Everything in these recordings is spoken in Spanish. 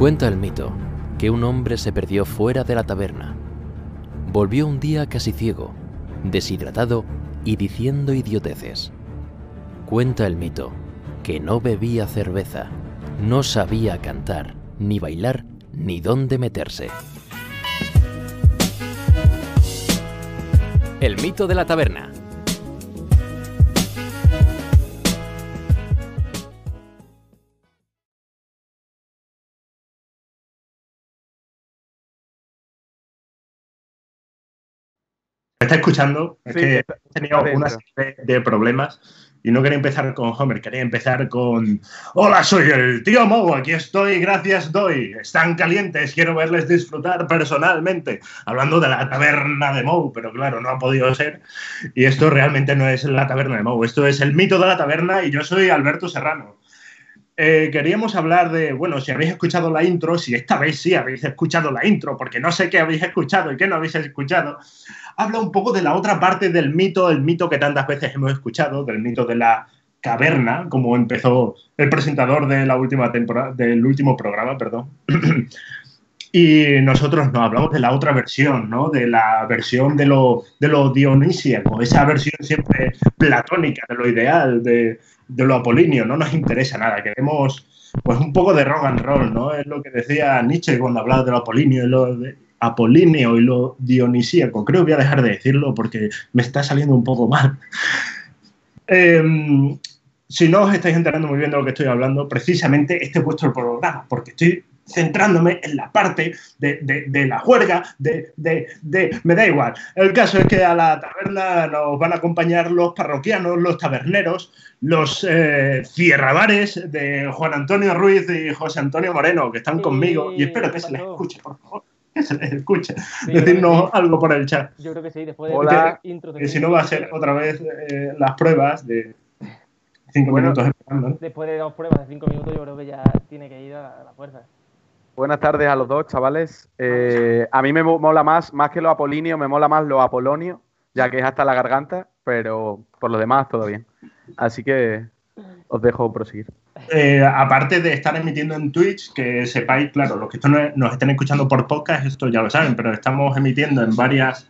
Cuenta el mito que un hombre se perdió fuera de la taberna. Volvió un día casi ciego, deshidratado y diciendo idioteces. Cuenta el mito que no bebía cerveza, no sabía cantar, ni bailar, ni dónde meterse. El mito de la taberna. Me está escuchando, es Sí, que está- he tenido una serie de problemas y no quería empezar con Homer, quería empezar con Hola, soy el tío Mogo, aquí estoy, gracias doy. Están calientes, quiero verles disfrutar personalmente. Hablando de la taberna de Moe, pero claro, no ha podido ser. Y esto realmente no es la taberna de Moe, esto es el mito de la taberna y yo soy Alberto Serrano. Eh, queríamos hablar de, bueno, si habéis escuchado la intro, si esta vez sí habéis escuchado la intro, porque no sé qué habéis escuchado y qué no habéis escuchado, habla un poco de la otra parte del mito, el mito que tantas veces hemos escuchado, del mito de la caverna, como empezó el presentador de la última temporada, del último programa, perdón. Y nosotros nos hablamos de la otra versión, ¿no? De la versión de lo, de lo dionisíaco, esa versión siempre platónica, de lo ideal, de, de lo apolíneo. No nos interesa nada, queremos pues un poco de rock and roll, ¿no? Es lo que decía Nietzsche cuando hablaba de lo apolíneo y lo de- apolíneo y lo dionisíaco. Creo que voy a dejar de decirlo porque me está saliendo un poco mal. Em, si no os estáis enterando muy bien de lo que estoy hablando, precisamente este es vuestro programa, porque estoy centrándome en la parte de, de- de la juerga, de, Me da igual. El caso es que a la taberna nos van a acompañar los parroquianos, los taberneros, los eh, cierrabares de Juan Antonio Ruiz y José Antonio Moreno, que están Sí, conmigo, y espero que ¿qué se les pasó? escuche, por favor. Que se les escuche. Sí, Decirnos algo por el chat. Yo creo que sí, después de Hola. la intro de Que si no va a ser otra vez eh, las pruebas de cinco Bueno. minutos esperando. ¿no? Después de dos pruebas de cinco minutos, yo creo que ya tiene que ir a la, a la fuerza. Buenas tardes a los dos, chavales. Eh, a mí me mo- mola más, más que lo apolíneo, me mola más lo apolonio, ya que es hasta la garganta, pero por lo demás todo bien. Así que os dejo proseguir. Eh, aparte de estar emitiendo en Twitch, que sepáis, claro, los que esto no- nos estén escuchando por podcast, esto ya lo saben, pero estamos emitiendo en varias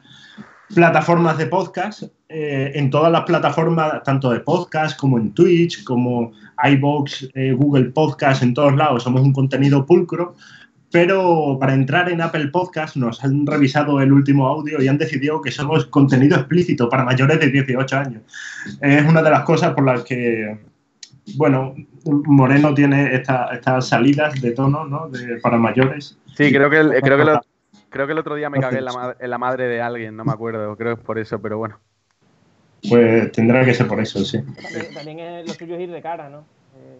plataformas de podcast, eh, en todas las plataformas, tanto de podcast como en Twitch, como iBox, eh, Google Podcast, en todos lados, somos un contenido pulcro. Pero para entrar en Apple Podcast nos han revisado el último audio y han decidido que somos contenido explícito para mayores de 18 años. Es una de las cosas por las que, bueno, Moreno tiene esta- estas salidas de tono, ¿no? De- para mayores. Sí, creo que el, creo que lo- creo que el otro día me cagué en la, en la madre de alguien, no me acuerdo, creo que es por eso, pero bueno. Pues tendrá que ser por eso, sí. También, también es, lo suyo es ir de cara, ¿no? Eh,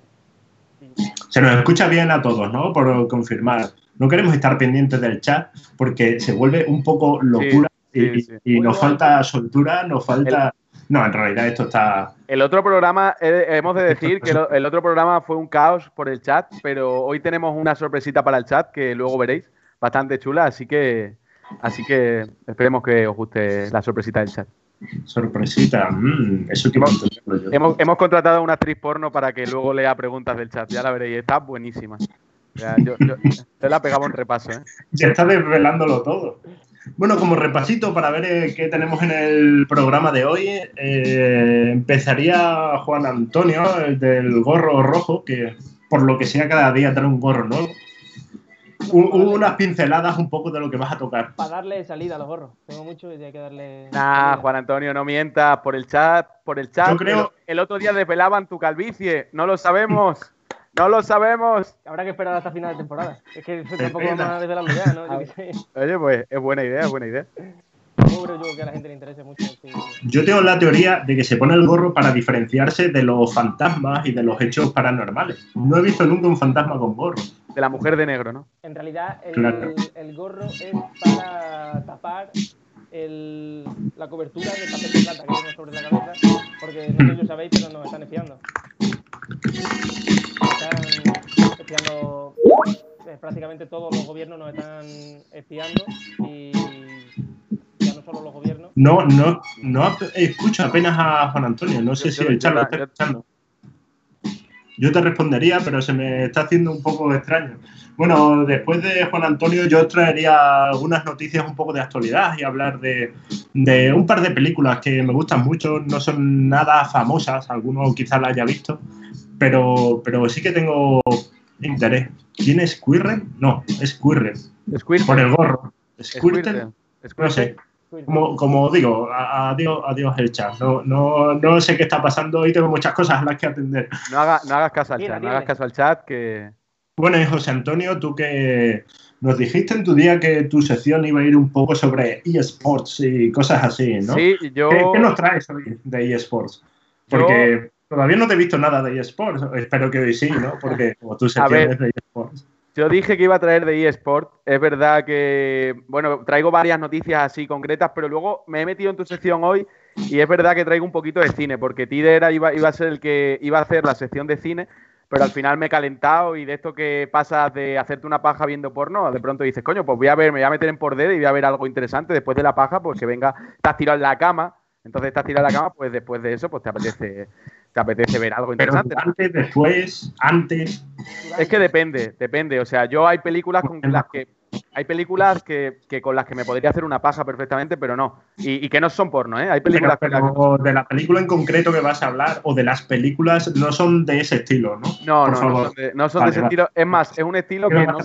sí. Se nos escucha bien a todos, ¿no? Por confirmar. No queremos estar pendientes del chat porque se vuelve un poco locura Sí, y, sí, sí. y nos falta soltura, nos falta... No, en realidad esto está... El otro programa, hemos de decir que el otro programa fue un caos por el chat, pero hoy tenemos una sorpresita para el chat que luego veréis, bastante chula, así que así que esperemos que os guste la sorpresita del chat. Sorpresita. mm, eso entenderlo yo. Hemos, hemos contratado a una actriz porno para que luego lea preguntas del chat, ya la veréis, está buenísima. Yo, yo- yo la pegaba un repaso, ¿eh? Ya está desvelándolo todo. Bueno, como repasito para ver eh, qué tenemos en el programa de hoy, eh, empezaría Juan Antonio, el del gorro rojo, que por lo que sea cada día trae un gorro nuevo. U- Hubo unas pinceladas un poco de lo que vas a tocar. Para darle salida a los gorros. Tengo mucho y hay que darle. Nah. Juan Antonio, no mientas por el chat, por el chat. Yo creo- El, el otro día desvelaban tu calvicie, no lo sabemos, no lo sabemos. Habrá que esperar hasta final de temporada. Es que eso tampoco vamos a desvelarlo ya, ¿no? Yo qué sé. Oye, pues es buena idea, es buena idea. Tampoco creo yo que a la gente le interese mucho. sí. Yo tengo la teoría de que se pone el gorro para diferenciarse de los fantasmas y de los hechos paranormales. No he visto nunca un fantasma con gorro. De la mujer de negro, ¿no? En realidad, el, Claro. el gorro es para tapar el- la cobertura del papel de plata que tiene sobre la cabeza, porque no sé si lo sabéis, pero nos están espiando. Están espiando, eh, prácticamente todos los gobiernos nos están espiando y ya no solo los gobiernos. No, no, no escucho apenas a Juan Antonio. No sé Yo- si yo- yo- está escuchando. yo te respondería, pero se me está haciendo un poco extraño. Bueno, después de Juan Antonio, yo traería algunas noticias un poco de actualidad y hablar de, de un par de películas que me gustan mucho. No son nada famosas, alguno quizás la haya visto, pero, pero sí que tengo interés. ¿Quién es Quirrell? No, es Quirrell. Por el gorro. Squirtle. No sé. Como, como digo, adiós, adiós el chat. No, no, no sé qué está pasando y tengo muchas cosas a las que atender. No, haga- no hagas caso al chat, no hagas caso al chat que... Bueno, y José Antonio, tú que nos dijiste en tu día que tu sección iba a ir un poco sobre eSports y cosas así, ¿no? Sí, yo... ¿Qué, qué nos traes hoy de eSports? Porque todavía no te he visto nada de eSports. Espero que hoy sí, ¿no? Porque como tu sección ver. es de eSports. Yo dije que iba a traer de eSport. Es verdad que, bueno, traigo varias noticias así concretas, pero luego me he metido en tu sección hoy y es verdad que traigo un poquito de cine, porque Tider iba, iba a ser el que iba a hacer la sección de cine, pero al final me he calentado y de esto que pasa de hacerte una paja viendo porno, de pronto dices, coño, pues voy a ver, me voy a meter en por dedo y voy a ver algo interesante después de la paja, pues que venga, estás tirado en la cama, entonces estás tirado en la cama, pues después de eso, pues te apetece, te apetece ver algo Pero interesante. ¿no? antes, después, antes. Es que depende, depende. O sea, yo hay películas con las que hay películas que, que con las que me podría hacer una paja perfectamente, pero no. Y, y que no son porno, ¿eh? Hay Pero, películas con las que- pero de la película en concreto que vas a hablar o de las películas no son de ese estilo, ¿no? No, Por no, no son de, no son Vale, de ese vale. estilo. Es más, es un estilo que no,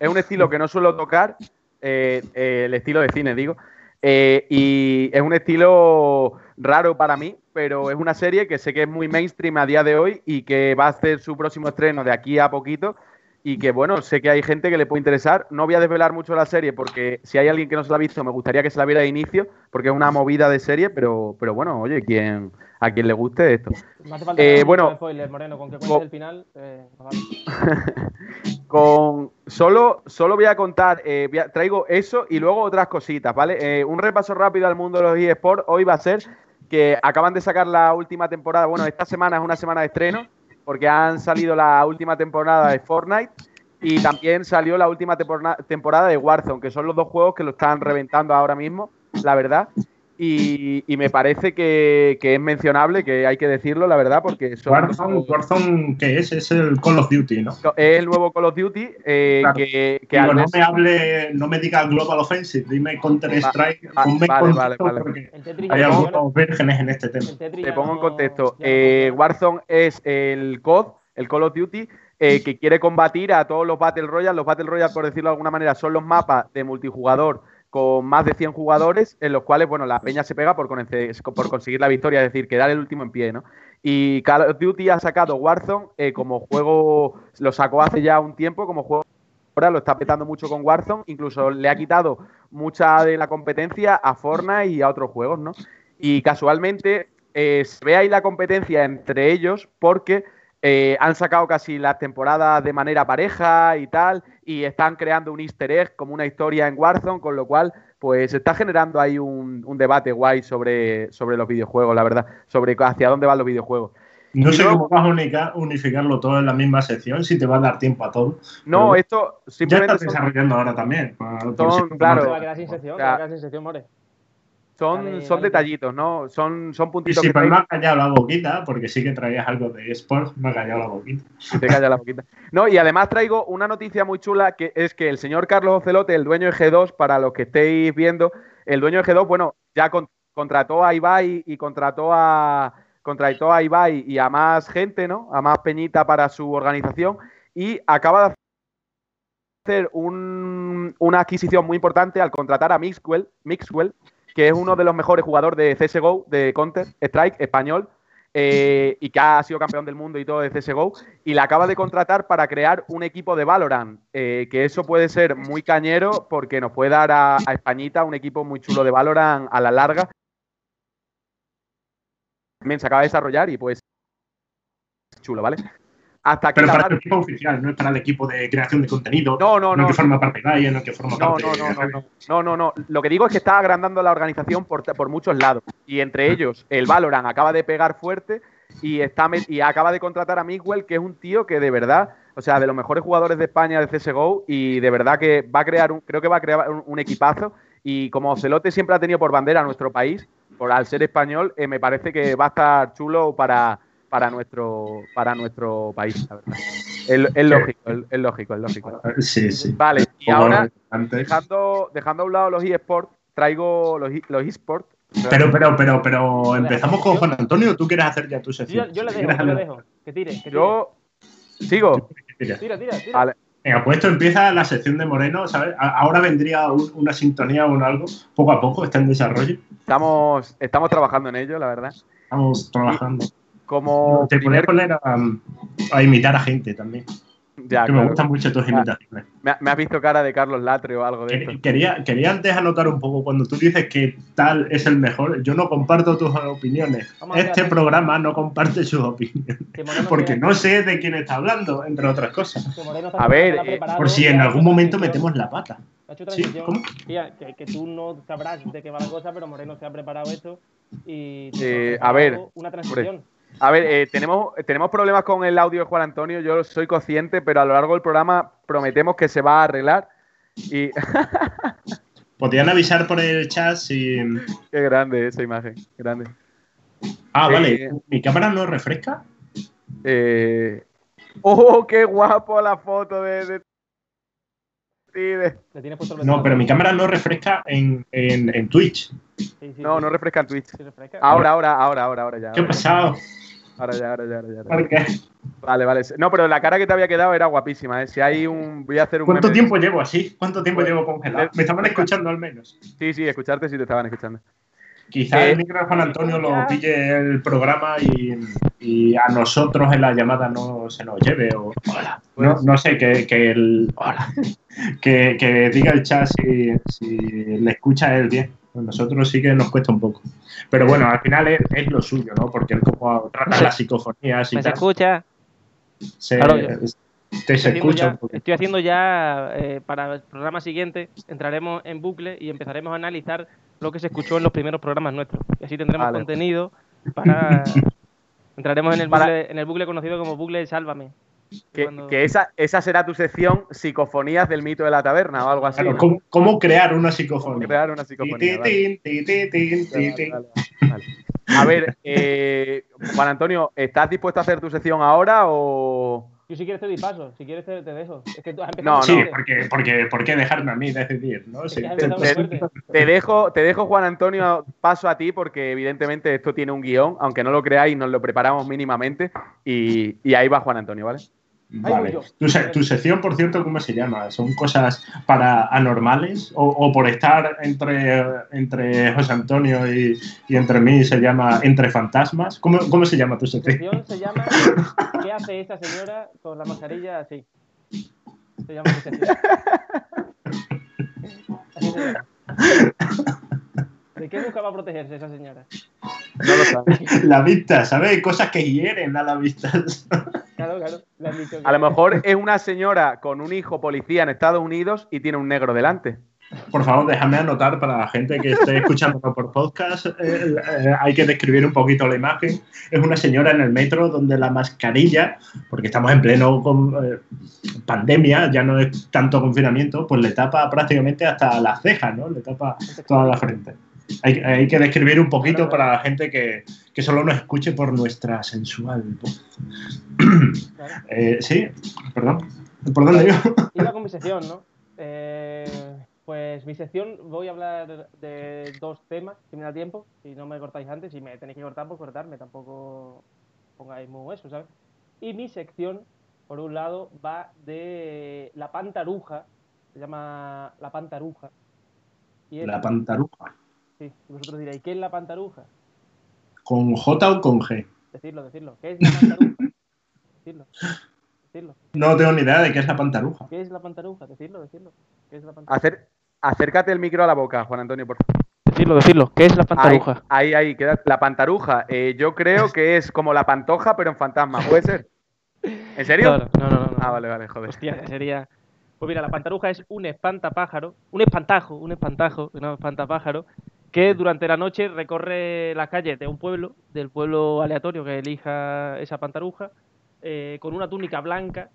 es un estilo que no suelo tocar, eh, eh, el estilo de cine, digo. Eh, y es un estilo raro para mí, pero es una serie que sé que es muy mainstream a día de hoy y que va a hacer su próximo estreno de aquí a poquito. Y que bueno, sé que hay gente que le puede interesar. No voy a desvelar mucho la serie porque si hay alguien que no se la ha visto, me gustaría que se la viera de inicio, porque es una movida de serie, pero, pero bueno, oye, quien, a quien le guste esto. No hace falta Eh, bueno. mucho spoiler, Moreno, con que cuentes el final. eh, vale. Con solo, solo voy a contar, eh, voy a- traigo eso y luego otras cositas, ¿vale? Eh, un repaso rápido al mundo de los eSports. Hoy va a ser que acaban de sacar la última temporada. Bueno, esta semana es una semana de estreno, porque han salido la última temporada de Fortnite y también salió la última temporada de Warzone, que son los dos juegos que lo están reventando ahora mismo, la verdad. Y, y me parece que, que es mencionable, que hay que decirlo, la verdad, porque son Warzone, Warzone, ¿qué es? Es el Call of Duty, ¿no? es el nuevo Call of Duty eh, Claro. que, que Digo, no me hable, no me diga Global Offensive, dime Counter Strike, Va- ponme en vale, contexto vale, vale. porque hay algunos vírgenes en este tema. Te pongo en contexto. Eh. Warzone es el COD, el Call of Duty, eh, que quiere combatir a todos los Battle Royale. Los Battle Royale, por decirlo de alguna manera, son los mapas de multijugador con más de 100 jugadores, en los cuales, bueno, la peña se pega por conseguir la victoria, es decir, quedar el último en pie, ¿no? Y Call of Duty ha sacado Warzone eh, como juego, lo sacó hace ya un tiempo como juego ahora lo está petando mucho con Warzone, incluso le ha quitado mucha de la competencia a Fortnite y a otros juegos, ¿no? Y casualmente eh, se ve ahí la competencia entre ellos porque eh, han sacado casi las temporadas de manera pareja y tal, y están creando un easter egg como una historia en Warzone, con lo cual pues está generando ahí un, un debate guay sobre, sobre los videojuegos, la verdad, sobre hacia dónde van los videojuegos. No Y sé luego- cómo vas a unificarlo todo en la misma sección, si te va a dar tiempo a todo. No, esto Ya simplemente estás son- desarrollando ahora también. Son, si- claro. Te va a quedar sin sección, O te va a sea, quedar sin sección, More. Son, son detallitos, ¿no? Son, son Y puntitos si que traen- me ha callado la boquita, porque sí que traías algo de eSports, me ha callado la boquita. Te calla la boquita. No, y además traigo una noticia muy chula que es que el señor Carlos Ocelote, el dueño de G2, para los que estéis viendo, el dueño de G2, bueno, ya con- contrató a Ibai y contrató a contrató a Ibai y a más gente, ¿no? A más peñita para su organización y acaba de hacer un- una adquisición muy importante al contratar a Mixwell, Mixwell, que es uno de los mejores jugadores de CSGO, de Counter Strike español, eh, y que ha sido campeón del mundo y todo de CSGO, y la acaba de contratar para crear un equipo de Valorant, eh, que eso puede ser muy cañero porque nos puede dar a, a Españita un equipo muy chulo de Valorant a la larga. También se acaba de desarrollar y pues chulo, ¿vale? Hasta Pero para el equipo oficial, no es para el equipo de creación de contenido. No, no, no, no. que forma parte de Gaia, no que forma No, parte no, no, no, no, no, no, no. Lo que digo es que está agrandando la organización por, por muchos lados. Y entre ellos, el Valorant acaba de pegar fuerte y, está y acaba de contratar a Miguel, que es un tío que de verdad, o sea, de los mejores jugadores de España de CSGO y de verdad que va a crear un, creo que va a crear un, un equipazo. Y como Celote siempre ha tenido por bandera a nuestro país, por al ser español, eh, me parece que va a estar chulo para, para nuestro, para nuestro país, la verdad. Es, es lógico, es, es lógico, es lógico. Sí, sí. Vale, y Como ahora, antes. dejando, dejando a un lado los eSports, traigo los, los eSports. Pero, pero, pero, pero, empezamos con Juan Antonio. ¿o ¿Tú quieres hacer ya tu Yo, sección? yo le dejo, yo le dejo. Que tire, que tire. Yo sigo. Tira, tira, tira. Vale. Venga, pues esto empieza la sección de Moreno, ¿sabes? Ahora vendría un- una sintonía o un algo, poco a poco, está en desarrollo. Estamos, estamos trabajando en ello, la verdad. Estamos trabajando. Como Te podría primer... poner a, a imitar a gente también. Ya, que me gustan mucho tus imitaciones. me, me has visto cara de Carlos Latre o algo de. Quer- Quería, quería antes anotar un poco, cuando tú dices que tal es el mejor, yo no comparto tus opiniones. Este programa no comparte sus opiniones. Porque no sé de quién está hablando, entre otras cosas. A ver, eh, Por si ya en algún momento metemos la pata. Sí. ¿cómo? Tía, que, que tú no sabrás de qué va la cosa, pero Moreno se ha preparado esto y Eh, ha a ver, una transición. A ver, eh, tenemos, tenemos problemas con el audio de Juan Antonio, yo soy consciente, pero a lo largo del programa prometemos que se va a arreglar. Y Podrían avisar por el chat si. qué grande esa imagen, grande. Ah, Eh, vale. ¿Mi cámara no refresca? Eh, ¡Oh, qué guapo la foto de... de- sí, de- Le tienes puesto el No, pero mi cámara no refresca en, en, en Twitch. Sí, sí, No, sí. no refresca en Twitch. Sí, refresca. Ahora, ahora, ahora, ahora, ahora ya. ¿Qué ha pasado? Ahora ya, ahora ya, ahora ya. Vale, vale. No, pero la cara que te había quedado era guapísima, ¿eh? Si hay un... Voy a hacer un... ¿Cuánto meme- tiempo llevo así? ¿Cuánto tiempo Pues, llevo congelado? Me estaban escuchando al menos. Sí, sí, escucharte si te estaban escuchando. Quizá Eh, el micro de Juan Antonio lo pille el programa y, y a nosotros en la llamada no se nos lleve. O, no, no sé, que, que el, que, que diga el chat si, si le escucha él bien. Nosotros sí que nos cuesta un poco. Pero bueno, al final es, es lo suyo, ¿no? Porque él como trata Sí. las psicofonías y ¿Me se escucha? se, Claro, te se Estoy haciendo escucha ya- un poquito. estoy haciendo ya, eh, para el programa siguiente, entraremos en bucle y empezaremos a analizar lo que se escuchó en los primeros programas nuestros. Y así tendremos Vale. contenido para... Entraremos en el, bucle, en el bucle conocido como bucle Sálvame. Que, Cuando- que esa, esa será tu sección psicofonías del mito de la taberna o algo así. Claro, ¿no? ¿cómo, cómo crear una Cómo psicofonía? crear una psicofonía. A ver, eh, Juan Antonio, ¿estás dispuesto a hacer tu sección ahora o...? Yo si quieres te doy paso, si quieres te, te dejo. Es que tú has No, empezado Sí, porque, porque, ¿por qué dejarme a mí decidir? ¿no? Sí. Te dejo, te dejo, Juan Antonio, paso a ti porque evidentemente esto tiene un guion, aunque no lo creáis, nos lo preparamos mínimamente y, y ahí va Juan Antonio, ¿vale? Vale. Tu, se- tu sección, por cierto, ¿cómo se llama? ¿Son cosas para anormales? ¿O, o por estar entre, entre José Antonio y, y entre mí se llama Entre Fantasmas? ¿Cómo, cómo se llama tu La sección? sección se llama ¿Qué hace esa señora con la mascarilla así? Se llama mi sección. Así se llama. ¿De qué buscaba protegerse esa señora? No lo sabes. La vista, ¿sabes? Cosas que hieren a la vista. Claro, claro. Han dicho A lo mejor es una señora con un hijo policía en Estados Unidos y tiene un negro delante. Por favor, déjame anotar para la gente que esté escuchando por podcast. eh, eh, hay que describir un poquito la imagen. Es una señora en el metro donde la mascarilla, porque estamos en pleno con, eh, pandemia, ya no es tanto confinamiento, pues le tapa prácticamente hasta las cejas, ¿no? Le tapa toda la frente. Hay, hay que describir un poquito para la gente que, que solo nos escuche por nuestra sensual voz. Eh, sí, perdón. ¿Por dónde iba? Iba con mi sección, ¿no? Eh, pues mi sección voy a hablar de dos temas, si me da tiempo. Si no me cortáis antes, si me tenéis que cortar, pues cortarme. Tampoco pongáis muy eso, ¿sabes? Y mi sección, por un lado, va de la pantaruja. Se llama la pantaruja. Y La pantaruja. Sí, y vosotros diréis, ¿qué es la pantaruja? ¿Con J o con G? Decirlo, decirlo. ¿Qué es la pantaruja? decirlo. Decirlo. No tengo ni idea de qué es la pantaruja. ¿Qué es la pantaruja? Decirlo, decirlo. ¿Qué es la pantaruja? Acer- acércate el micro a la boca, Juan Antonio, por favor. Decirlo, decirlo. ¿Qué es la Ahí, ahí, ahí, queda la pantaruja. Eh, yo creo que es como la pantoja, pero en fantasma. ¿Puede ser? ¿En serio? No, no, no, no, no. Ah, vale, vale, joder. Hostia, sería. Pues mira, la pantaruja es un espantapájaro, un espantajo, un espantajo, no espantapájaro, que durante la noche recorre las calles de un pueblo, del pueblo aleatorio que elija esa pantaruja, eh, con una túnica blanca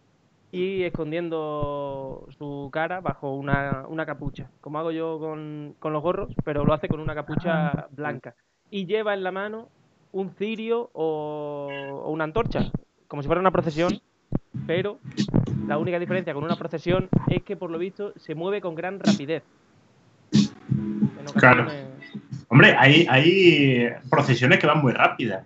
y escondiendo su cara bajo una, una capucha, como hago yo con, con los gorros, pero lo hace con una capucha blanca. Y lleva en la mano un cirio o, o una antorcha, como si fuera una procesión, pero la única diferencia con una procesión es que por lo visto se mueve con gran rapidez. En Claro. Hombre, hay, hay procesiones que van muy rápidas.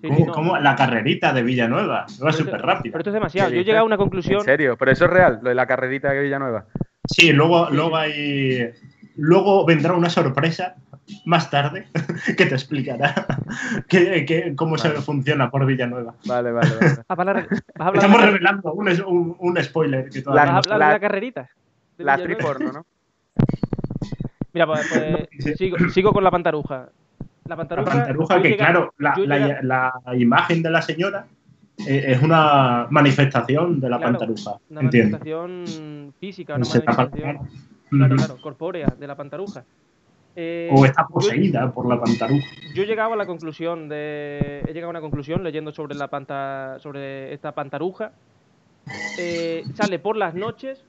Sí, como, sí, no. como la carrerita de Villanueva. Va Pero esto- súper rápida. Pero esto es demasiado. ¿Qué Yo he llegado a una En conclusión. serio, pero eso es real, lo de la carrerita de Villanueva. Sí, luego, luego hay. Luego vendrá una sorpresa más tarde que te explicará que, que- cómo se funciona por Villanueva. Vale, vale, vale. Ah, vas a hablar- vas a hablar Estamos de la- revelando un, un- un spoiler que vas todavía a no hablar la- de la carrerita. de La triporno, ¿no? Mira, pues, pues, sigo, sigo con la pantaruja. La La pantaruja. que llega- claro, la, imagen de la señora eh, es una manifestación de la Claro, pantaruja. Una Entiendo. manifestación física, una Se manifestación. cara. Claro, corpórea de la pantaruja. Eh, O está yo- poseída por la pantaruja. Yo he llegado a la conclusión de. He llegado a una conclusión leyendo sobre la panta. sobre esta pantaruja. Eh, sale por las noches,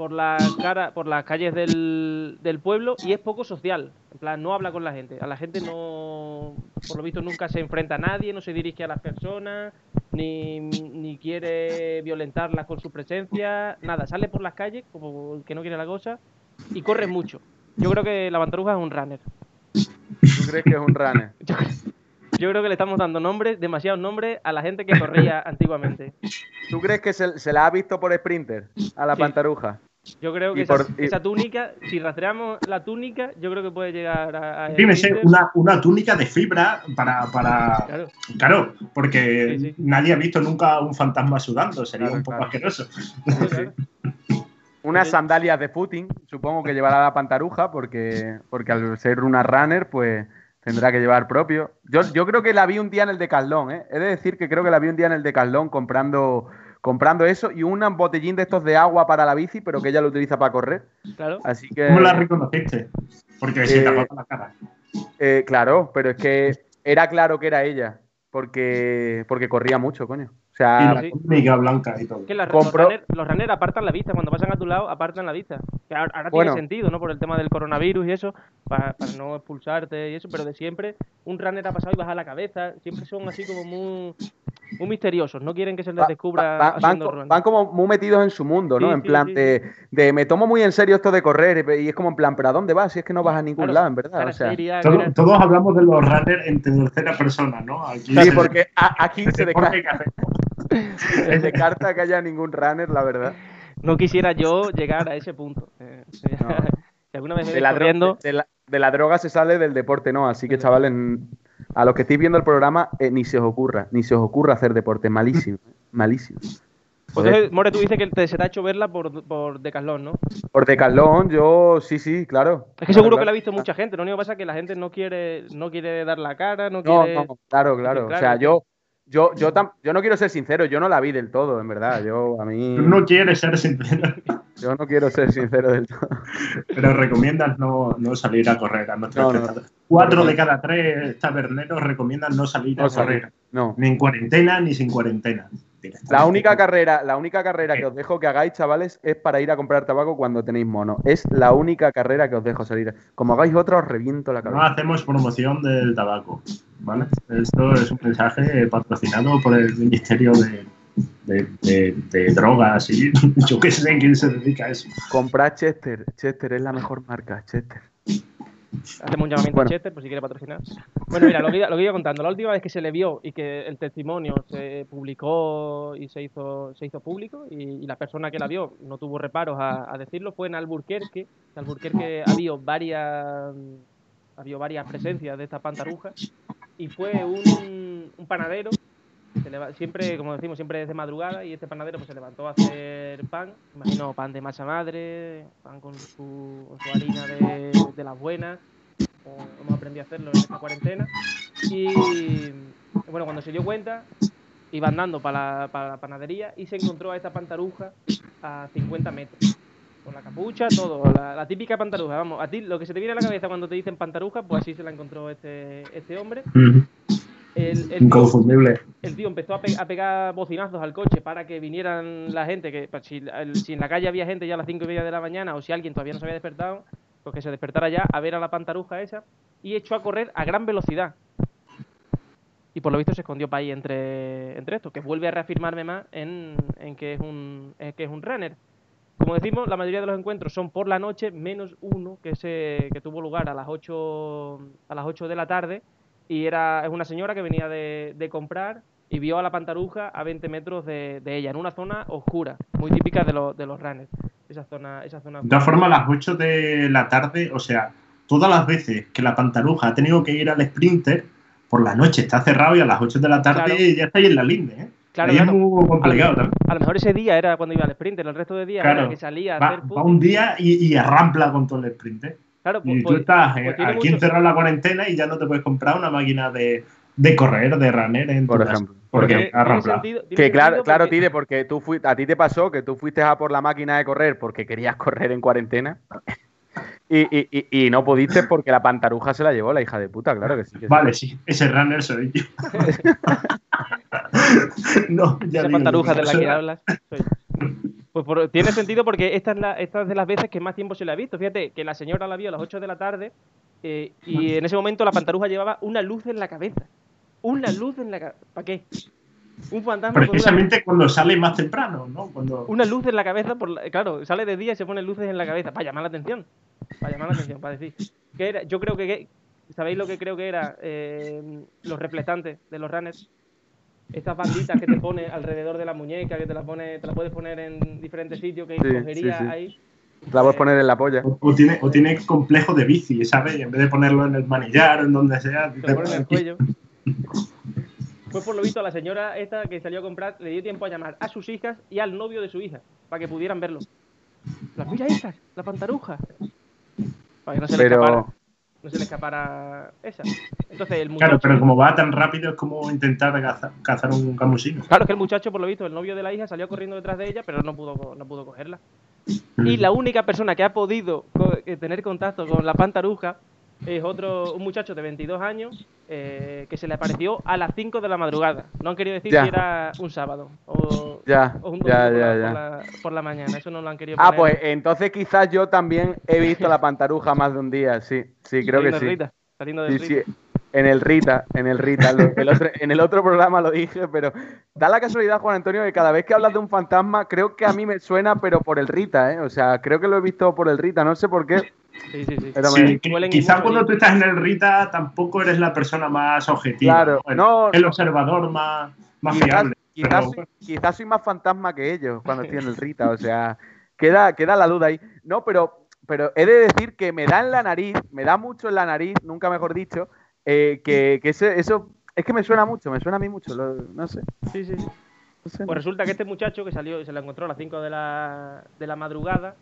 por las cara, por las calles del, del pueblo y es poco social. En plan, no habla con la gente. A la gente no. Por lo visto nunca se enfrenta a nadie, no se dirige a las personas, ni, ni quiere violentarlas con su presencia. Nada, sale por las calles como el que no quiere la cosa y corre mucho. Yo creo que la pantaruja es un runner. ¿Tú crees que es un runner? Yo, yo creo que le estamos dando nombres, demasiados nombres, a la gente que corría antiguamente. ¿Tú crees que se, se la ha visto por Sprinter a la Sí. pantaruja? Yo creo que esa, por- y- esa túnica, si rastreamos la túnica, yo creo que puede llegar a. a ser una, una túnica de fibra para. para Claro, claro, porque Sí, sí. nadie ha visto nunca un fantasma sudando, sería Claro, un poco claro. asqueroso. Unas sandalias de footing, supongo que llevará la pantaruja, porque, porque al ser una runner, pues tendrá que llevar propio. Yo, yo creo que la vi un día en el Decathlon, ¿eh? He de decir que creo que la vi un día en el Decathlon comprando, comprando eso y un botellín de estos de agua para la bici, pero que ella lo utiliza para correr. claro. Así que. ¿Cómo la reconociste? Porque se Eh, tapaba la cara. eh, claro, pero es que era claro que era ella, porque, porque corría mucho, coño. Y la sí. blanca y todo. Que las- Compro- los, runners, los runners apartan la vista, cuando pasan a tu lado, apartan la vista. Que ahora ahora Bueno. tiene sentido, ¿no? Por el tema del coronavirus y eso, para, para no expulsarte y eso, pero de siempre, un runner ha pasado y baja la cabeza, siempre son así como muy, muy misteriosos, no quieren que se les Va- descubra va- van, haciendo co- running. van como muy metidos en su mundo, ¿no? Sí, en sí, plan sí, de, de me tomo muy en serio esto de correr y es como en plan, ¿pero a dónde vas? Si es que no vas a ningún Claro, lado, en verdad. cara O sea, seria, Todo- cara- todos hablamos de los runners en tercera persona, ¿no? Aquí sí, porque a- aquí se se, se descarta que haya ningún runner, la verdad. No quisiera yo llegar a ese punto. Eh, No. alguna vez De la, corriendo, de, la, de la droga se sale del deporte, ¿no? Así que, chavales, a los que estéis viendo el programa, eh, ni se os ocurra, ni se os ocurra hacer deporte. Malísimo, malísimo. pues entonces, More, tú dices que te, se te ha hecho verla por, por Decathlon, ¿no? Por Decathlon, yo sí, sí, claro. Es que seguro que la ha visto mucha gente. Lo único que pasa es que la gente no quiere, no quiere dar la cara, no No, quiere. no, claro, claro. O sea, yo, yo, yo, tam- yo no quiero ser sincero, yo no la vi del todo, en verdad. Yo, a mí, Tú no quieres ser sincero, yo no quiero ser sincero del todo. pero recomiendas no, no salir a correr a nuestros No. Cuatro de cada tres taberneros recomiendan no salir a salir. correr. No. Ni en cuarentena ni sin cuarentena. La única carrera, la única carrera que os dejo que hagáis, chavales, es para ir a comprar tabaco cuando tenéis mono. Es la única carrera que os dejo salir. Como hagáis otra, os reviento la No cabeza. hacemos promoción del tabaco. ¿vale? Esto es un mensaje patrocinado por el Ministerio de, de, de- de Drogas y yo qué sé quién se dedica a eso. Comprad Chester. Chester es la mejor marca, Chester. Hacemos un llamamiento Bueno. a Chester por si quiere patrocinar. Bueno, mira, lo que, lo que iba contando. La última vez que se le vio y que el testimonio se publicó y se hizo, se hizo público y, y la persona que la vio no tuvo reparos a, a decirlo fue en Alburquerque. En Alburquerque ha habido varias, ha habido varias presencias de esta pantaruja y fue un, un panadero se leva- siempre, como decimos, siempre es de madrugada y este panadero pues se levantó a hacer pan, imagino pan de masa madre, pan con su, su harina de, de las buenas, como hemos aprendido a hacerlo en esta cuarentena. Y bueno, cuando se dio cuenta, iba andando para la, para la panadería y se encontró a esta pantaruja a 50 metros. Con la capucha, todo, la, la típica pantaruja. Vamos, a ti lo que se te viene a la cabeza cuando te dicen pantaruja, pues así se la encontró este, este hombre. El, el tío- Inconfundible. el tío empezó a, pe- a pegar bocinazos al coche para que vinieran la gente, que si, el- si en la calle había gente ya a las cinco y media de la mañana o si alguien todavía no se había despertado, pues que se despertara ya a ver a la pantaruja esa y echó a correr a gran velocidad. y por lo visto se escondió para ahí entre, entre esto, que vuelve a reafirmarme más en, en que, es un, en que es un runner. Como decimos, la mayoría de los encuentros son por la noche, menos uno que, se, que tuvo lugar a las 8, a las 8 de la tarde. Y era, es una señora que venía de, de comprar y vio a la pantaruja a 20 metros de, de ella, en una zona oscura, muy típica de, los de los runners. Esa zona, esa zona De todas formas, a las 8 de la tarde, o sea, todas las veces que la pantaruja ha tenido que ir al sprinter, por la noche está cerrado y a las 8 de la tarde Claro. ya está ahí en la linde, ¿eh? Claro, claro. es muy complicado también. A lo mejor ese día era cuando iba al sprinter, el resto de días Claro. era que salía a Va, hacer va un día y, y arrampla con todo el sprinter. Claro, Y pues, tú estás eh, pues tiene aquí encerrado en la cuarentena y ya no te puedes comprar una máquina de, de correr, de runner en Por ejemplo. Porque sentido- tiene Que claro, claro, porque- Tide, porque tú fuiste, a ti te pasó que tú fuiste a por la máquina de correr porque querías correr en cuarentena y, y- y- y no pudiste porque la pantaruja se la llevó la hija de puta, claro que sí. que. Vale, sí, ese runner soy yo. no, ya Esa digo, pantaruja de la que hablas. soy yo. Pues por- tiene sentido porque esta es, la, esta es de las veces que más tiempo se le ha visto. Fíjate que la señora la vio a las 8 de la tarde eh, y en ese momento la pantaruja llevaba una luz en la cabeza. Una luz en la cabeza. ¿Para qué? Un fantasma una, Precisamente cuando sale más temprano, ¿no? Cuando... una luz en la cabeza. Por la- claro, sale de día y se pone luces en la cabeza para llamar la atención. Para llamar la atención, para decir. que era? Yo creo que. que- ¿Sabéis lo que creo que era? Eh, los reflectantes de los runners. Estas banditas que te pone alrededor de la muñeca, que te la pone, te la puedes poner en diferentes sitios, que Sí, cogería sí, sí. ahí. Te la puedes poner en la polla. O, o tiene, o tiene complejo de bici, ¿sabes? Y en vez de ponerlo en el manillar o en donde sea, Te te pone en el cuello. Pues por lo visto a la señora esta que salió a comprar le dio tiempo a llamar a sus hijas y al novio de su hija para que pudieran verlo. Las mira hijas, la pantaruja. Para que no se le escapara, Pero no se le escapara esa. Entonces el Claro, muchacho, pero como va tan rápido es como intentar caza- cazar un camusino. claro que el muchacho por lo visto, el novio de la hija salió corriendo detrás de ella, pero no pudo no pudo cogerla. Y la única persona que ha podido co- eh, tener contacto con la pantaruja es otro, un muchacho de 22 años eh, que se le apareció a las 5 de la madrugada. No han querido decir Ya. si era un sábado o, ya, o un domingo por, ya, por la- por la mañana. Eso no lo han querido Ah, poner. pues entonces quizás yo también he visto la pantaruja más de un día, sí, sí, creo que sí. Rita, saliendo del Sí, sí, Rita. en el Rita, en el Rita. lo- el otro- en el otro programa lo dije, pero da la casualidad, Juan Antonio, que cada vez que hablas de un fantasma, creo que a mí me suena, pero por el Rita, ¿eh? O sea, creo que lo he visto por el Rita, no sé por qué. Sí, sí, sí. Pero Sí, me- qui- huelen quizá mucho cuando y- tú estás en el Rita tampoco eres la persona más objetiva. Claro, ¿no? El, no, el no. observador más, más Quizás, fiable. quizás pero- soy, quizás soy más fantasma que ellos cuando estoy en el Rita, o sea, queda, queda la duda ahí. No, pero, pero he de decir que me da en la nariz, me da mucho en la nariz, nunca mejor dicho, eh, que, que ese- eso es que me suena mucho, me suena a mí mucho, lo- no sé. Sí, sí, sí. no sé. Pues resulta que este muchacho que salió, se la encontró a las 5 de la, de la madrugada,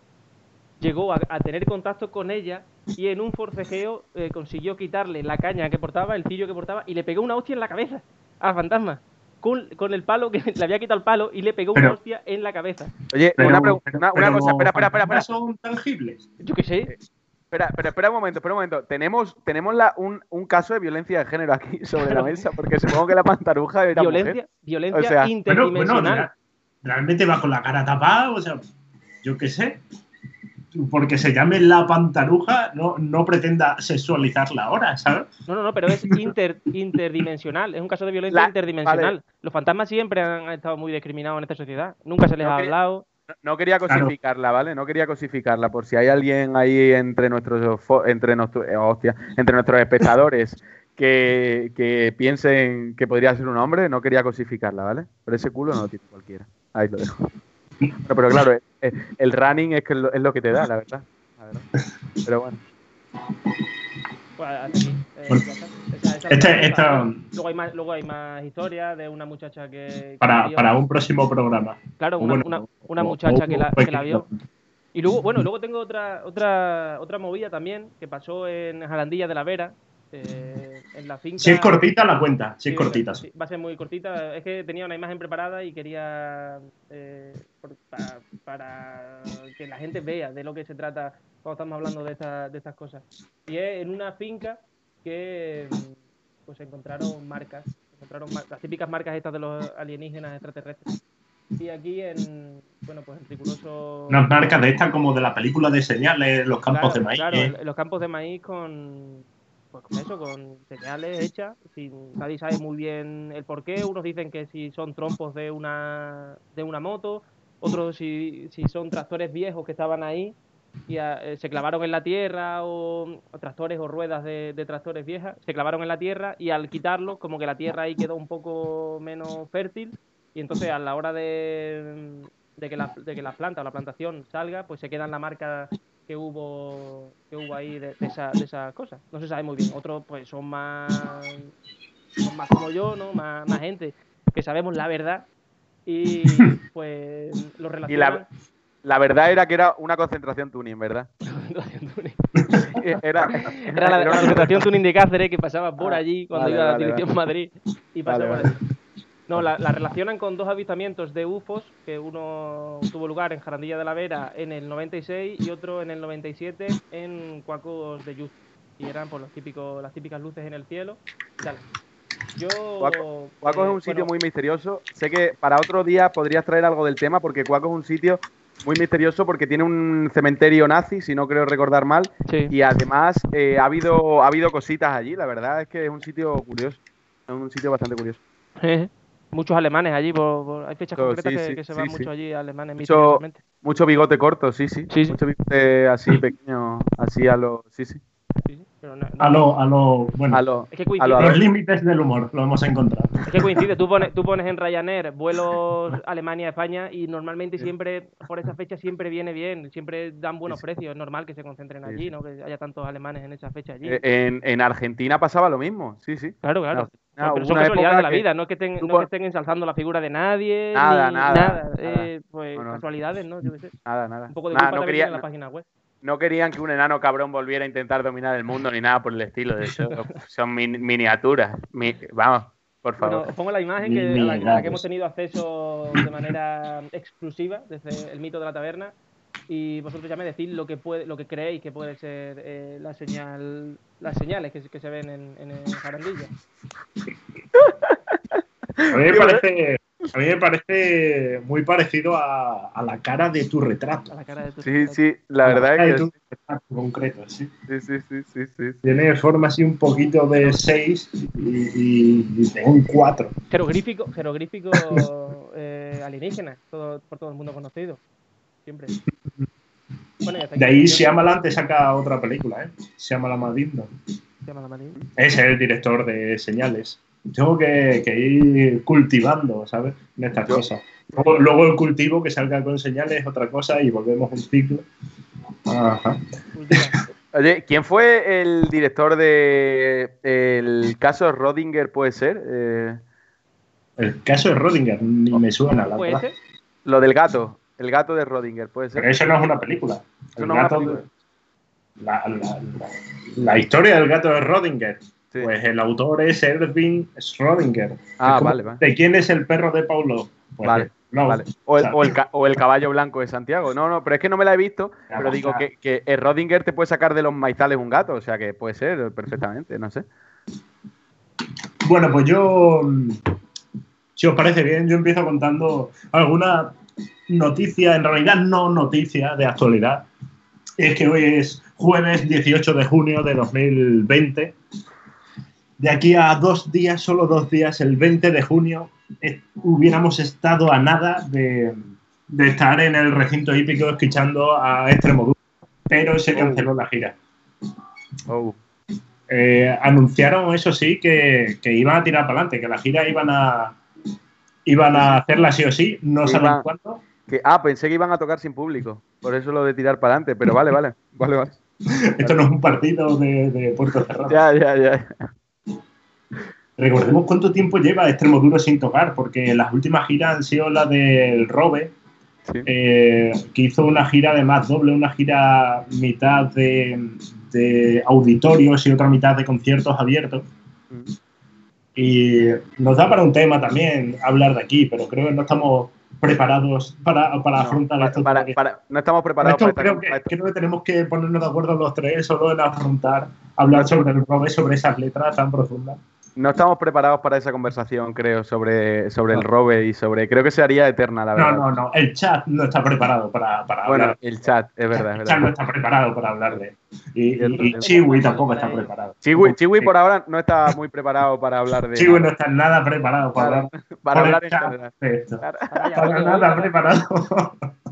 llegó a, a tener contacto con ella y en un forcejeo eh, consiguió quitarle la caña que portaba, el cirio que portaba, y le pegó una hostia en la cabeza al fantasma. Con, con el palo, que le había quitado el palo y le pegó una hostia en la cabeza. Oye, pero- una, pregu- pero- una- una pero cosa, espera, espera, espera, espera. son tangibles. Yo qué sé. Espera, espera, espera un momento, espera un momento. Tenemos, tenemos la, un, un caso de violencia de género aquí sobre la mesa, porque supongo que la pantaruja era Violencia, mujer. violencia O sea, Bueno, bueno, interdimensional. rea- realmente va con la cara tapada, o sea, yo qué sé. Porque se llame la pantaruja, no, no pretenda sexualizarla ahora, ¿sabes? No, no, no, pero es inter- interdimensional. Es un caso de violencia La- interdimensional. vale. Los fantasmas siempre han estado muy discriminados en esta sociedad. Nunca se les No ha quería- hablado. No, quería cosificarla, ¿vale? No quería cosificarla. Por si hay alguien ahí entre nuestros entre nuestros eh, hostia, entre nuestros espectadores que, que piensen que podría ser un hombre, no quería cosificarla, ¿vale? Pero ese culo no lo tiene cualquiera. Ahí lo dejo. Bueno, pero claro, el running es, que es, lo, es lo que te da, la verdad. la verdad. Pero bueno. Pues hasta aquí. Eh, Este- Luego hay más, luego hay más historias de una muchacha que. que Para, para un próximo programa. Claro, una, bueno, una, muchacha o- que la, que la vio. Y luego, bueno, luego tengo otra, otra, otra movida también que pasó en Jalandilla de la Vera, eh, en la finca. Si es cortita, la cuenta. Si Sí, es cortita. sí, va a ser muy cortita. Es que tenía una imagen preparada y quería eh, por- para, para que la gente vea de lo que se trata cuando estamos hablando de, esta- de estas cosas. Y es en una finca que pues encontraron marcas, encontraron mar- las típicas marcas estas de los alienígenas extraterrestres. Y aquí en, bueno, pues en riguroso... Unas marcas de estas como de la película de señales, los campos Claro, de maíz. claro, ¿eh? los campos de maíz con, pues con eso, con señales hechas, sin, nadie sabe muy bien el por qué. Unos dicen que si son trompos de una, de una moto, otros si, si son tractores viejos que estaban ahí y eh, se clavaron en la tierra o, tractores o ruedas de, tractores viejas, se clavaron en la tierra y al quitarlo como que la tierra ahí quedó un poco menos fértil y entonces a la hora de, de, que, la, de que la planta o la plantación salga, pues se queda en la marca que hubo que hubo ahí de, esa, de esas cosas. No se sabe muy bien. Otros pues son más, son más como yo, ¿no? Más, más gente que sabemos la verdad y pues lo relacionan la verdad era que era una concentración tuning, ¿verdad? era, era, la, concentración tuning de Cáceres que pasaba por ah, allí cuando iba a la dirección Madrid y pasaba No, la, relacionan con dos avistamientos de UFOs, que uno tuvo lugar en Jarandilla de la Vera en el 96 y otro en el 97 en Cuacos de Yuz. Y eran por pues, los típicos, las típicas luces en el cielo. Yo, Cuaco, es un eh, sitio muy misterioso. Sé que para otro día podrías traer algo del tema, porque Cuaco es un sitio muy misterioso porque tiene un cementerio nazi, si no creo recordar mal, y además eh, ha, habido, ha habido cositas allí, la verdad es que es un sitio curioso, es un sitio bastante curioso. Muchos alemanes allí, hay fechas concretas que, se van mucho allí, alemanes, mucho, mucho bigote corto, sí, sí, mucho bigote así pequeño, así a lo, sí, sí. A lo, a lo, bueno, a, los límites del humor, lo hemos encontrado. Es que coincide, tú pones, tú pones en Ryanair vuelos Alemania-España y normalmente siempre, por esa fecha siempre viene bien, siempre dan buenos precios, es normal que se concentren allí, ¿no? que haya tantos alemanes en esa fecha allí. Eh, en, en Argentina pasaba lo mismo, sí, sí. Claro, claro. Pero son casualidades de la vida, no es que, estén ensalzando la figura de nadie. Nada, nada. nada. Eh, pues casualidades, ¿no? Yo sé. Nada, nada. Un poco de culpa no quería, en la página web no querían que un enano cabrón volviera a intentar dominar el mundo ni nada por el estilo. De eso son miniaturas. vamos, por favor. os pongo la imagen que, a, la, que hemos tenido acceso de manera exclusiva desde el mito de la taberna. Y vosotros ya me decís lo que puede, lo que creéis que puede ser eh, la señal, las señales que, que se ven en, en el jarandilla. A mí me parece a mí me parece muy parecido a, la cara de tu retrato. sí, sí, la, verdad es que. retrato concreto, sí. Sí, sí, sí, sí, sí. Tiene forma así un poquito de 6 y, de un 4. Jeroglífico, jeroglífico eh, alienígena, todo, por todo el mundo conocido. Siempre. de ahí Shyamalan te saca otra película, ¿eh? Shyamalan Madinda. Es el director de Señales tengo que, ir cultivando, ¿sabes? En estas cosas. Luego, el cultivo que salga con señales es otra cosa y volvemos un ciclo. Ajá. Oye, ¿quién fue el director de el caso de Rodinger, puede ser? Eh, el caso de Rodinger, ni me suena, la verdad. Lo del gato, el gato de Rodinger, puede ser. Pero eso no es una película. La, historia del gato de Rodinger. Pues el autor es Erwin Schrödinger. Ah, vale, vale. ¿De quién es el perro de Paulo? Pues vale. O, el, caballo blanco de Santiago. No, no, pero es que no me la he visto. pero digo que, que el Rodinger te puede sacar de los maizales un gato, o sea que puede ser perfectamente, no sé. Bueno, pues yo, si os parece bien, yo empiezo contando alguna noticia, en realidad no noticia de actualidad. Es que hoy es jueves 18 de junio de 2020 de aquí a dos días, solo dos días, el 20 de junio, eh, hubiéramos estado a nada de, estar en el recinto hípico escuchando a Extremoduro, pero se canceló la gira. Oh. Eh, anunciaron, eso sí, que, iban a tirar para adelante, que la gira iban a, iban a hacerla sí o sí, no saben cuándo. Que, ah, pensé que iban a tocar sin público, por eso lo de tirar para adelante, pero vale, vale, vale, vale. Esto no es un partido de, de Puerto Cerrado. Ya, ya, ya. Recordemos cuánto tiempo lleva Extremoduro sin tocar, porque las últimas giras han sido las del Robe, eh, que hizo una gira de más doble, una gira mitad de, auditorios y otra mitad de conciertos abiertos. Mm. Y nos da para un tema también hablar de aquí, pero creo que no estamos preparados para, afrontar esto. no estamos preparados para creo, que, creo que tenemos que ponernos de acuerdo los tres solo en afrontar, hablar sobre el Robe, sobre esas letras tan profundas. No estamos preparados para esa conversación, creo, sobre, sobre el robe y sobre. Creo que se haría eterna, la verdad. No, no, no. El chat no está preparado para, para Bueno, hablar. el chat, es verdad, es El chat no verdad. está preparado para hablar de. Y, y, y. Chiwi tampoco está preparado. Chiwi, Chiwi por ahora no está muy preparado para hablar de. Chiwi no está nada preparado para hablar. para el hablar en chat general. de esto. Claro. Está callado Para de nada hoy, preparado.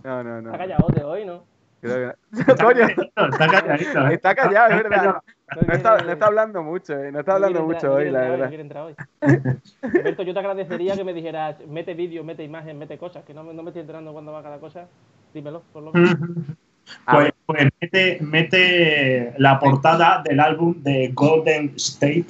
No, no, no. Está callado de hoy, ¿no? Creo que. Está calladito, está calladito. está callado, es verdad. No está, no está hablando mucho, eh. No está hablando mucho entrar- hoy, no la verdad. entrar hoy, no quiere entrar hoy. Alberto, yo te agradecería que me dijeras, mete vídeo, mete imagen, mete cosas, que no, me- no me estoy enterando cuándo va cada cosa. Dímelo, por lo menos. Pues, pues mete, mete la portada del álbum de Golden State,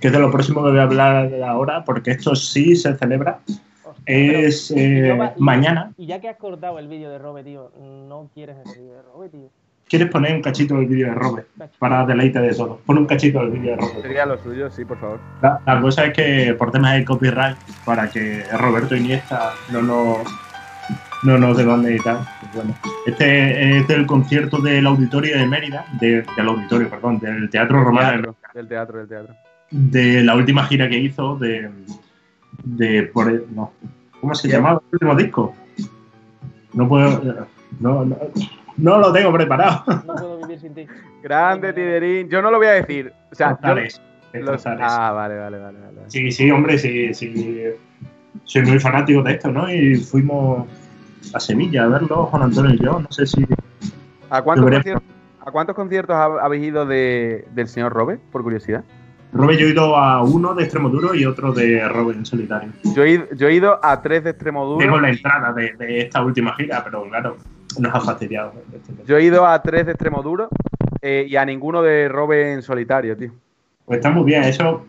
que es de lo próximo que voy a hablar ahora, porque esto sí se celebra. Hostia, Es eh, y- mañana. Y ya que has cortado el vídeo de Robe, tío, no quieres el vídeo de Robe, tío. ¿Quieres poner un cachito del vídeo de Robert? Para deleite de todos. Pon un cachito del vídeo de Robert. Sería lo suyo, sí, por favor. La, la cosa es que por temas de copyright, para que Roberto Iniesta no nos, no nos demande y tal. pues bueno. Este es del concierto del auditorio de Mérida, de- del auditorio, perdón, del Teatro Romano, del teatro, del teatro. de la última gira que hizo de. de por, no. ¿Cómo se llamaba el último disco? No puedo. No, no, no lo tengo preparado. No puedo vivir sin ti. Grande Tiderín. Yo no lo voy a decir. O sea, yo- los-. Ah, vale, vale, vale. vale. Sí, sí, hombre, sí, sí. Soy muy fanático de esto, ¿no? Y fuimos a Sevilla a verlo, Juan Antonio y yo. No sé si. ¿A cuántos, Debería- conciertos, ¿A cuántos conciertos habéis ido de, del señor Robe, por curiosidad? Robert, yo he ido a uno de extremo duro y otro de Robert en solitario. Yo he, ido- yo he ido a tres de Extremoduro. Tengo la entrada de, de esta última gira, pero claro, nos ha fastidiado. Yo he ido a tres de Extremoduro eh, y a ninguno de Robe en solitario, tío. Pues está muy bien, eso.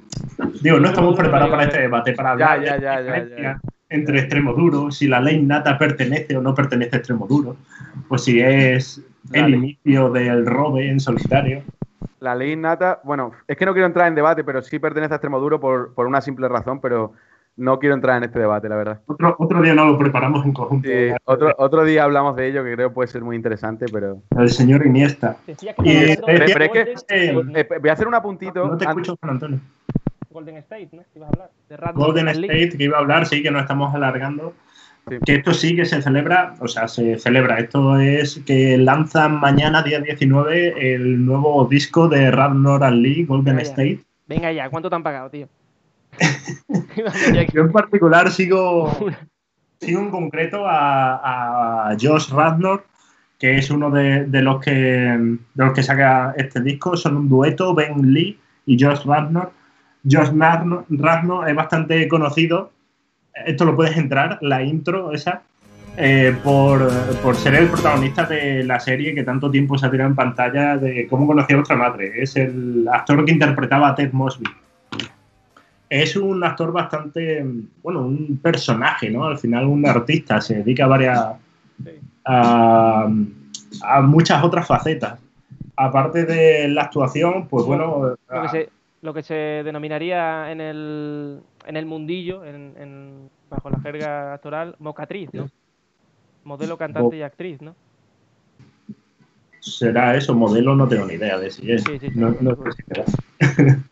Digo, no estamos Extremo preparados duro, para este debate, para Ya, hablar ya, de ya, diferencia entre extremo duro, si la ley nata pertenece o no pertenece a extremo duro, pues si es La el ley. inicio del robe en solitario. La ley innata, bueno, es que no quiero entrar en debate, pero sí pertenece a Extremoduro por, por una simple razón, pero no quiero entrar en este debate, la verdad. Otro, otro día no lo preparamos en conjunto. Sí, otro, otro día hablamos de ello que creo puede ser muy interesante, pero... El señor Iniesta. Eh, de pero es que- eh, voy a hacer un apuntito. No te antes- escucho, Juan Antonio. Golden State, ¿no? Ibas a hablar. De Golden League. State, que iba a hablar, sí que nos estamos alargando. Sí. Que esto sí que se celebra, o sea, se celebra. Esto es que lanzan mañana, día 19, el nuevo disco de Radnor and Lee, Golden. State. Venga ya, ¿cuánto te han pagado, tío? Yo en particular sigo, sigo en concreto a, a Josh Radnor, que es uno de, de los que, de los que saca este disco. Son un dueto, Ben Lee y Josh Radnor. Josh Radnor, Radnor es bastante conocido. Esto lo puedes entrar, la intro esa, eh, por, por ser el protagonista de la serie que tanto tiempo se ha tirado en pantalla de cómo conocía a vuestra madre. Es el actor que interpretaba a Ted Mosby es un actor bastante, bueno, un personaje, ¿no? Al final un artista, se dedica a varias, a, a muchas otras facetas. Aparte de la actuación, pues bueno, Lo que se, lo que se denominaría en el, en el mundillo, en, en- bajo la jerga actoral, mocatriz, ¿no? Modelo, cantante y actriz, ¿no? será eso, modelo, no tengo ni idea de si es. Sí, sí, sí. No- no sé si será.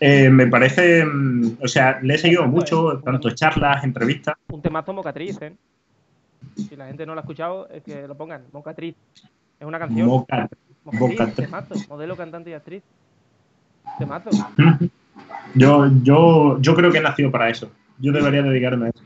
Eh, me parece, mm, o sea, le he seguido mucho, tanto charlas, entrevistas. Un temazo mocatriz, ¿eh? Si la gente no lo ha escuchado, es que lo pongan, mocatriz. Es una canción. Moca- mocatriz, mocatriz. temazo. Modelo, cantante y actriz. Temazo. Yo, yo, yo creo que he nacido para eso. Yo debería dedicarme a eso.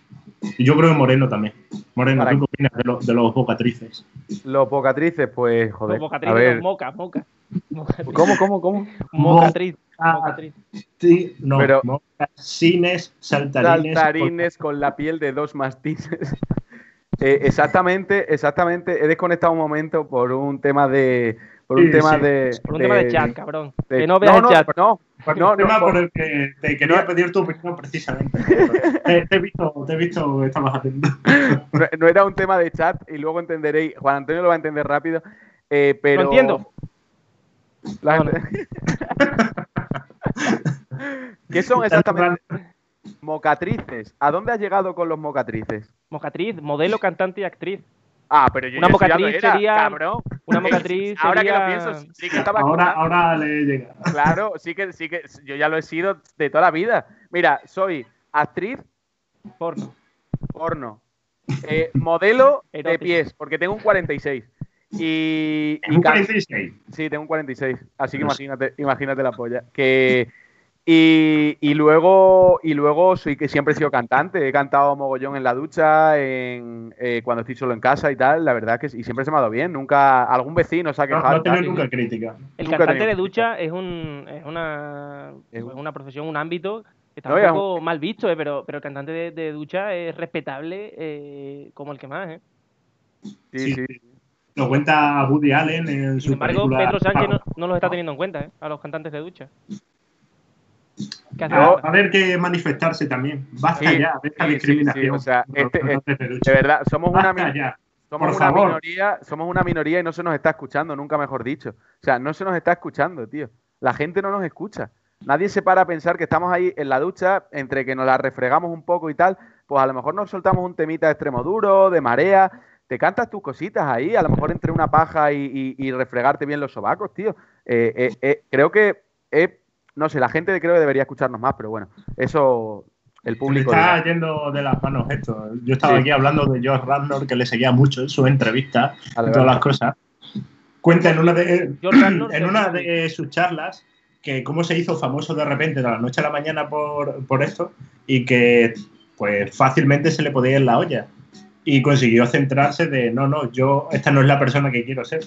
Y yo creo que Moreno también. Moreno, Para- ¿tú qué opinas de, lo- de los bocatrices? Los pocatrices, pues, joder. Los mocatriz, a ver. no, moca, moca. Mocatriz. ¿Cómo, cómo, cómo? Mocatriz. Ah, mocatriz. sí, no, Pero- mocasines, saltarines. Saltarines con la piel de dos mastines. Eh, exactamente, exactamente. He desconectado un momento por un tema de. Por un Sí, tema sí. de. Por un tema de chat, cabrón. de- que no veas el no, chat. No, Por no, un tema no, por por- el que te quería no. pedir tu opinión precisamente. te, te he visto, te he visto que estabas haciendo. no, no era un tema de chat y luego entenderéis. Juan Antonio lo va a entender rápido. eh, pero. Lo entiendo. La No, no. gente- ¿Qué son exactamente? Mocatrices. ¿A dónde has llegado con los mocatrices? Mocatriz, modelo, cantante y actriz. Ah, pero yo Una ya mocatriz lo era, sería- cabrón. Una mocatriz Ahora que lo sería- pienso, sí que estaba Ahora, ahora le llega. Claro, sí que, sí que yo ya lo he sido de toda la vida. Mira, soy actriz Porno. porno, eh, modelo de pies, porque tengo un 46. Y, y un ca- 46. Sí, tengo un 46. Así que Dios. imagínate, imagínate la polla. Que, y, y luego, y luego soy que siempre he sido cantante. He cantado mogollón en la ducha, en, eh, cuando estoy solo en casa y tal. La verdad que sí, y siempre se me ha dado bien. Nunca algún vecino se ha No, quejado. no tal, tengo y- nunca crítica. El Nunca cantante de ducha es, un, es, una, Es pues un- una profesión, un ámbito que está No, un es un- poco mal visto, eh, pero, pero el cantante de, de ducha es respetable eh, como el que más. ¿eh? Sí, sí. Lo cuenta Woody Allen en su Sin embargo, película Pedro Sánchez no, no los está teniendo en cuenta ¿eh? a los cantantes de ducha. ¿Qué hace Va falta? a haber que manifestarse también. Basta Sí, ya de esta sí, sí, discriminación. sí, o sea, este- cantantes de verdad, somos una, Basta ya. somos por una favor. minoría, somos una minoría y no se nos está escuchando, nunca mejor dicho. O sea, no se nos está escuchando, tío. La gente no nos escucha. Nadie se para a pensar que estamos ahí en la ducha, entre que nos la refregamos un poco y tal, pues a lo mejor nos soltamos un temita de extremo duro, de marea, te cantas tus cositas ahí, a lo mejor entre una paja y, y- y refregarte bien los sobacos, tío. Eh, eh, eh, creo que, eh, no sé, la gente creo que debería escucharnos más, pero bueno, eso el Se me público... está dirá. yendo de las manos esto. Yo estaba Sí. aquí hablando de George Radnor, que le seguía mucho en sus entrevistas y todas las cosas. Cuenta en una de, en una de sus charlas que cómo se hizo famoso de repente de la noche a la mañana por, por esto y que pues fácilmente se le podía ir en la olla. Y consiguió centrarse de, no, no, yo, esta no es la persona que quiero ser.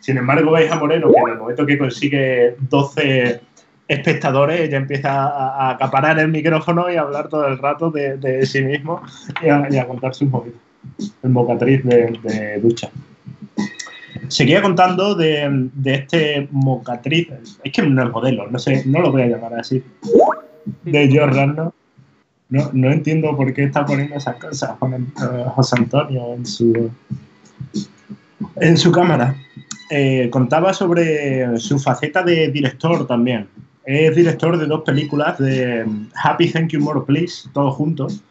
Sin embargo, veis a Moreno que en el momento que consigue 12 espectadores, ella empieza a, a acaparar el micrófono y a hablar todo el rato de, sí mismo y a, contar sus movidas. El mocatriz de, ducha. Seguía contando de, de este mocatriz, es que no es modelo, no sé, no lo voy a llamar así, de George Randall. No, no entiendo por qué está poniendo esas cosas Juan- eh, José Antonio en su, en su cámara. Eh, contaba sobre su faceta de director también. Es director de dos películas de Happy Thank You More Please, todos juntos,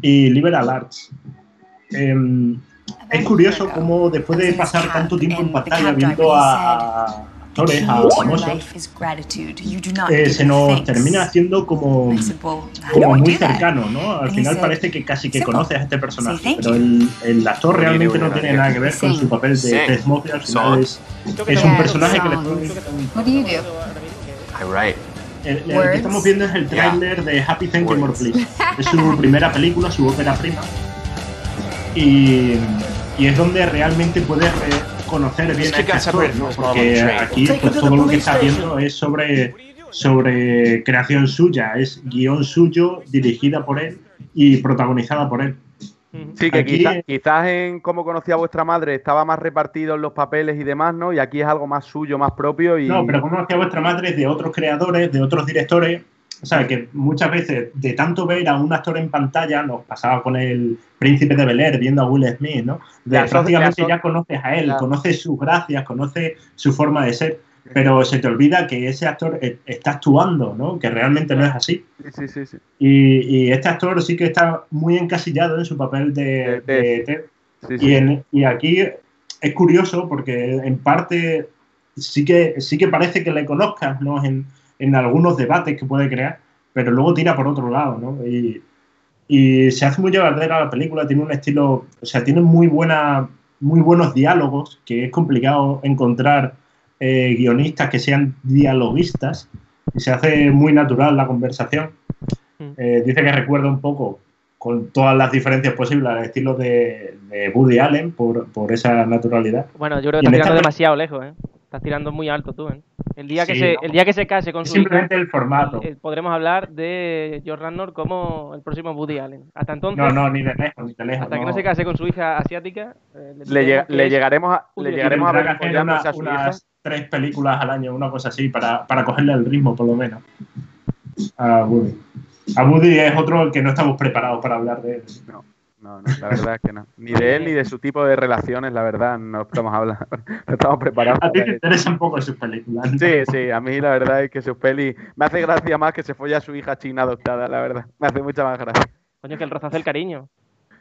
y Liberal Arts. Em, es curioso cómo después de pasar tanto tiempo en pantalla viendo a, a actores, a famosos, eh, se nos termina haciendo como, como muy cercano, ¿no? Al final parece que casi que conoces a este personaje, pero el, el actor realmente no tiene nada que ver con su papel de Tess Moffitt, al final es, es un personaje que le? I. El, el que estamos viendo es el tráiler de Happy Thank You More Please. Es su primera película, su ópera prima. Y, y es donde realmente puedes reconocer bien a este actor, ¿no? Porque aquí pues, todo lo que está viendo es sobre, sobre creación suya, es guion suyo, dirigida por él y protagonizada por él. Sí, que Aquí- quizás, quizás en cómo conocía a vuestra madre estaba más repartido en los papeles y demás, ¿no? Y aquí es algo más suyo, más propio y... No, pero como hacía vuestra madre es de otros creadores, de otros directores. O sea, que muchas veces, de tanto ver a un actor en pantalla, nos pasaba con el Príncipe de Bel Air viendo a Will Smith, ¿no? De, aso- prácticamente ya conoces a él, Claro. conoces sus gracias, conoces su forma de ser, pero se te olvida que ese actor eh, está actuando, ¿no? Que realmente no es así. Sí, sí, sí, sí. Y, y este actor sí que está muy encasillado en su papel de, De de Ted. sí, Y, en- y aquí es curioso porque en parte sí que, sí que parece que le conozcas ¿no? en, en algunos debates que puede crear, pero luego tira por otro lado. ¿no? Y, y se hace muy llevadera la película, tiene un estilo, o sea, tiene muy, buena, muy buenos diálogos, que es complicado encontrar eh, guionistas que sean dialoguistas, y se hace muy natural la conversación. Mm. Eh, dice que recuerda un poco con todas las diferencias posibles al estilo de, de Woody Allen por, por esa naturalidad. Bueno, yo creo que esta tirando demasiado lejos, ¿eh? Estás tirando muy alto tú, ¿eh? El día que, Sí, se, no. el día que se case con Es su hija, simplemente el formato. eh, podremos hablar de George Randor como el próximo Woody Allen. Hasta entonces, No, no, ni de lejos, ni de lejos. hasta que no se case con su hija asiática, eh, Le, le es- llegaremos a, le llegaremos a Tendrá ver que hacer follándose una- a su hija. unas tres películas al año, una cosa así, para, para cogerle el ritmo, por lo menos. A Woody. A Woody es otro al que no estamos preparados para hablar de él. No, no, la verdad es que no. Ni de él ni de su tipo de relaciones, la verdad, no estamos hablando, no estamos preparados. A ti te interesan poco sus películas. ¿no? Sí, sí, a mí la verdad es que sus pelis me hace gracia más que se folla a su hija china adoptada, la verdad. Me hace mucha más gracia. Coño, que el hace el cariño.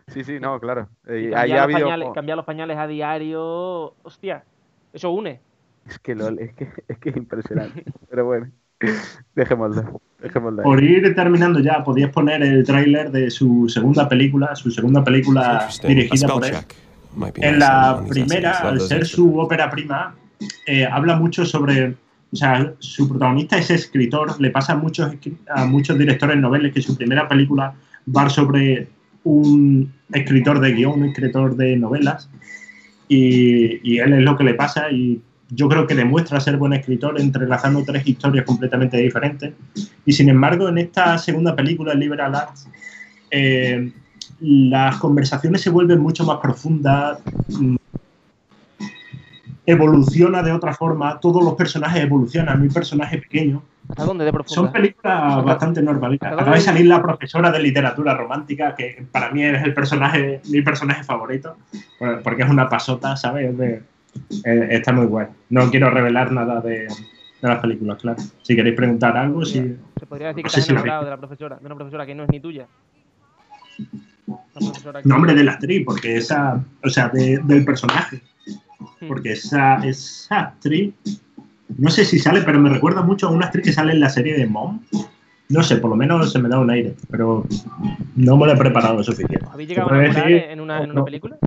Sí, sí, no, claro. Y Eh, ahí cambiar, ha los habido. pañales, cambiar los pañales a diario. Hostia. Eso une. Es que LOL, es que es que es impresionante. Pero bueno, dejémoslo. dejémoslo. Por ir terminando ya, podías poner el tráiler de su segunda película, su segunda película dirigida por él. En la primera, al ser su ópera prima, eh, habla mucho sobre. O sea, su protagonista es escritor. Le pasa a muchos, a muchos directores noveles que su primera película va sobre un escritor de guion, un escritor de novelas. Y, y él es lo que le pasa. Y yo creo que demuestra ser buen escritor entrelazando tres historias completamente diferentes. Y sin embargo, en esta segunda película, Liberal Arts, eh, las conversaciones se vuelven mucho más profundas, mm, evoluciona de otra forma, todos los personajes evolucionan, mi personaje pequeño. ¿A dónde de Son profunda? películas bastante normalitas. Acaba de salir la profesora de literatura romántica, que para mí es el personaje, mi personaje favorito, porque es una pasota, ¿sabes? De- eh, está muy guay. No quiero revelar nada de, de las películas, claro. Si queréis preguntar algo, sí. Se podría decir que No si enamorado viste. de la profesora, de una profesora que no es ni tuya. Que- Nombre de la actriz, porque esa, o sea, de- del personaje. Hmm. porque esa, esa actriz, no sé si sale, pero me recuerda mucho a una actriz que sale en la serie de Mom. No sé, por lo menos se me da un aire, pero no me lo he preparado lo suficiente. ¿Habéis llegado a enamorar decir- en una, en no. una película?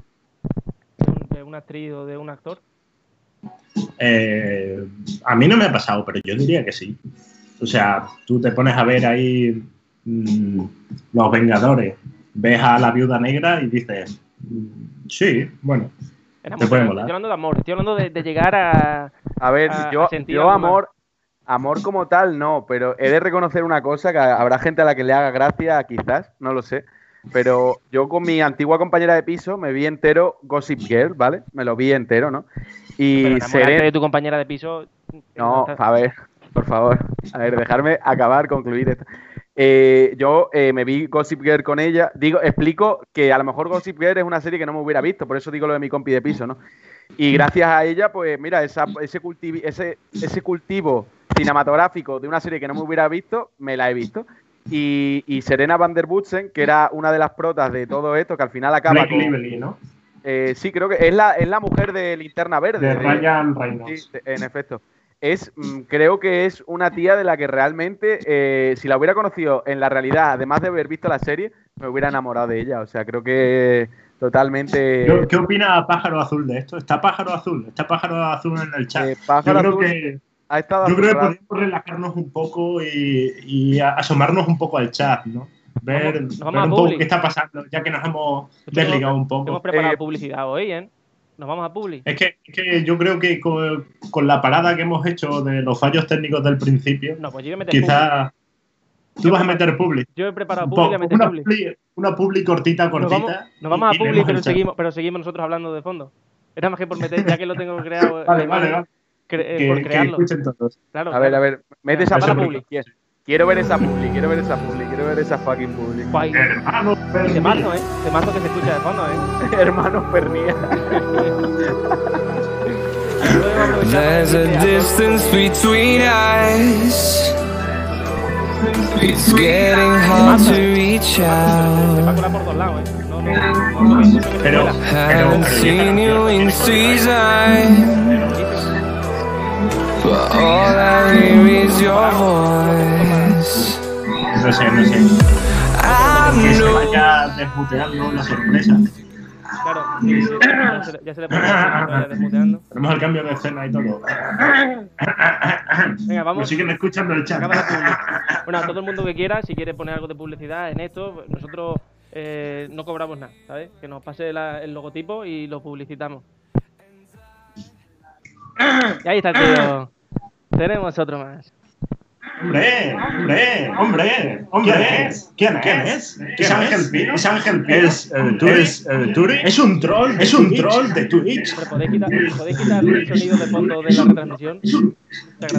¿De, un- de una actriz o de un actor? Eh, a mí no me ha pasado, pero yo diría que sí. O sea, tú te pones a ver ahí mm, Los Vengadores, ves a la viuda negra y dices, mm, sí, bueno, Enamorado. puede Estoy molar. hablando de amor, estoy hablando de, de llegar a. A ver, a- yo, a yo amor, amor como tal no, pero he de reconocer una cosa que habrá gente a la que le haga gracia, quizás, no lo sé. Pero yo con mi antigua compañera de piso me vi entero Gossip Girl, ¿vale? Me lo vi entero, ¿no? Y Serena. de tu compañera de piso. No, a ver, por favor. A ver, dejarme acabar, concluir esto. Eh, yo eh, me vi Gossip Girl con ella. Digo, explico que a lo mejor Gossip Girl es una serie que no me hubiera visto, por eso digo lo de mi compi de piso, ¿no? Y gracias a ella, pues mira, esa- ese, ese, ese cultivo cinematográfico de una serie que no me hubiera visto, me la he visto. Y, y Serena Van der Woodsen, que era una de las protas de todo esto, que al final acaba Blake con... Lively, ¿no? eh, sí, creo que es la, es la mujer de Linterna Verde. De Ryan Reynolds. Sí, en efecto. Es, mm, creo que es una tía de la que realmente, eh, si la hubiera conocido en la realidad, además de haber visto la serie, me hubiera enamorado de ella. O sea, creo que totalmente. ¿Qué, qué opina Pájaro Azul de esto? ¿Está Pájaro Azul? ¿Está Pájaro Azul en el chat? eh, Pájaro yo creo Azul que, ha estado yo creo que podemos relajarnos un poco y, asomarnos un poco al chat, ¿no? Ver, Vamos- nos vamos ver a un poco qué está pasando, ya que nos hemos Nosotros desligado un Hemos poco. preparado Eh, publicidad hoy, ¿eh? Nos vamos a Publi. Es que, es que yo creo que con, con la parada que hemos hecho de los fallos técnicos del principio, No, pues yo voy a meter Publi. quizá tú vas a meter publi. Yo he preparado Publi, a meter una, Publi. publi una publi cortita, Nos cortita. vamos, nos vamos a Publi, pero seguimos, pero seguimos nosotros hablando de fondo. Era más que por meter, ya que lo tengo creado. Vale, eh, vale, vale. Cre- eh, Que, por que crearlo. escuchen todos. Claro, A ver, a ver, mete esa Eso es publi. Quiero, ver esa publi, quiero ver esa publi, quiero ver esa fucking publi. Guay. Hermano, De mazo, ¿eh? De mazo que se escucha de fondo, ¿eh? Hermano aprovechamos There's a distance between us. It's getting hard to reach out. colar por dos lados, But all I hear is your voice. no sé, no sé. I Que se vaya desmuteando la sorpresa. Claro, sí, sí, ya, se, ya se le pone desmuteando. Tenemos el cambio de escena y todo. Venga, vamos. Nos siguen escuchando el chat. Bueno, a todo el mundo que quiera, si quiere poner algo de publicidad en esto, nosotros eh, no cobramos nada, ¿sabes? Que nos pase la- el logotipo y lo publicitamos. Y ahí está el tío. Tenemos otro más. Hombre, hombre, hombre, hombre. ¿Quién es? ¿Quién es? ¿Es Ángel Pino? ¿Es Ángel Pino? ¿Es el Turi? ¿Es el Turi? ¿Es un troll? ¿Es un troll de Twitch? Hombre, ¿podéis quitar, ¿podéis quitar el sonido de fondo de la retransmisión?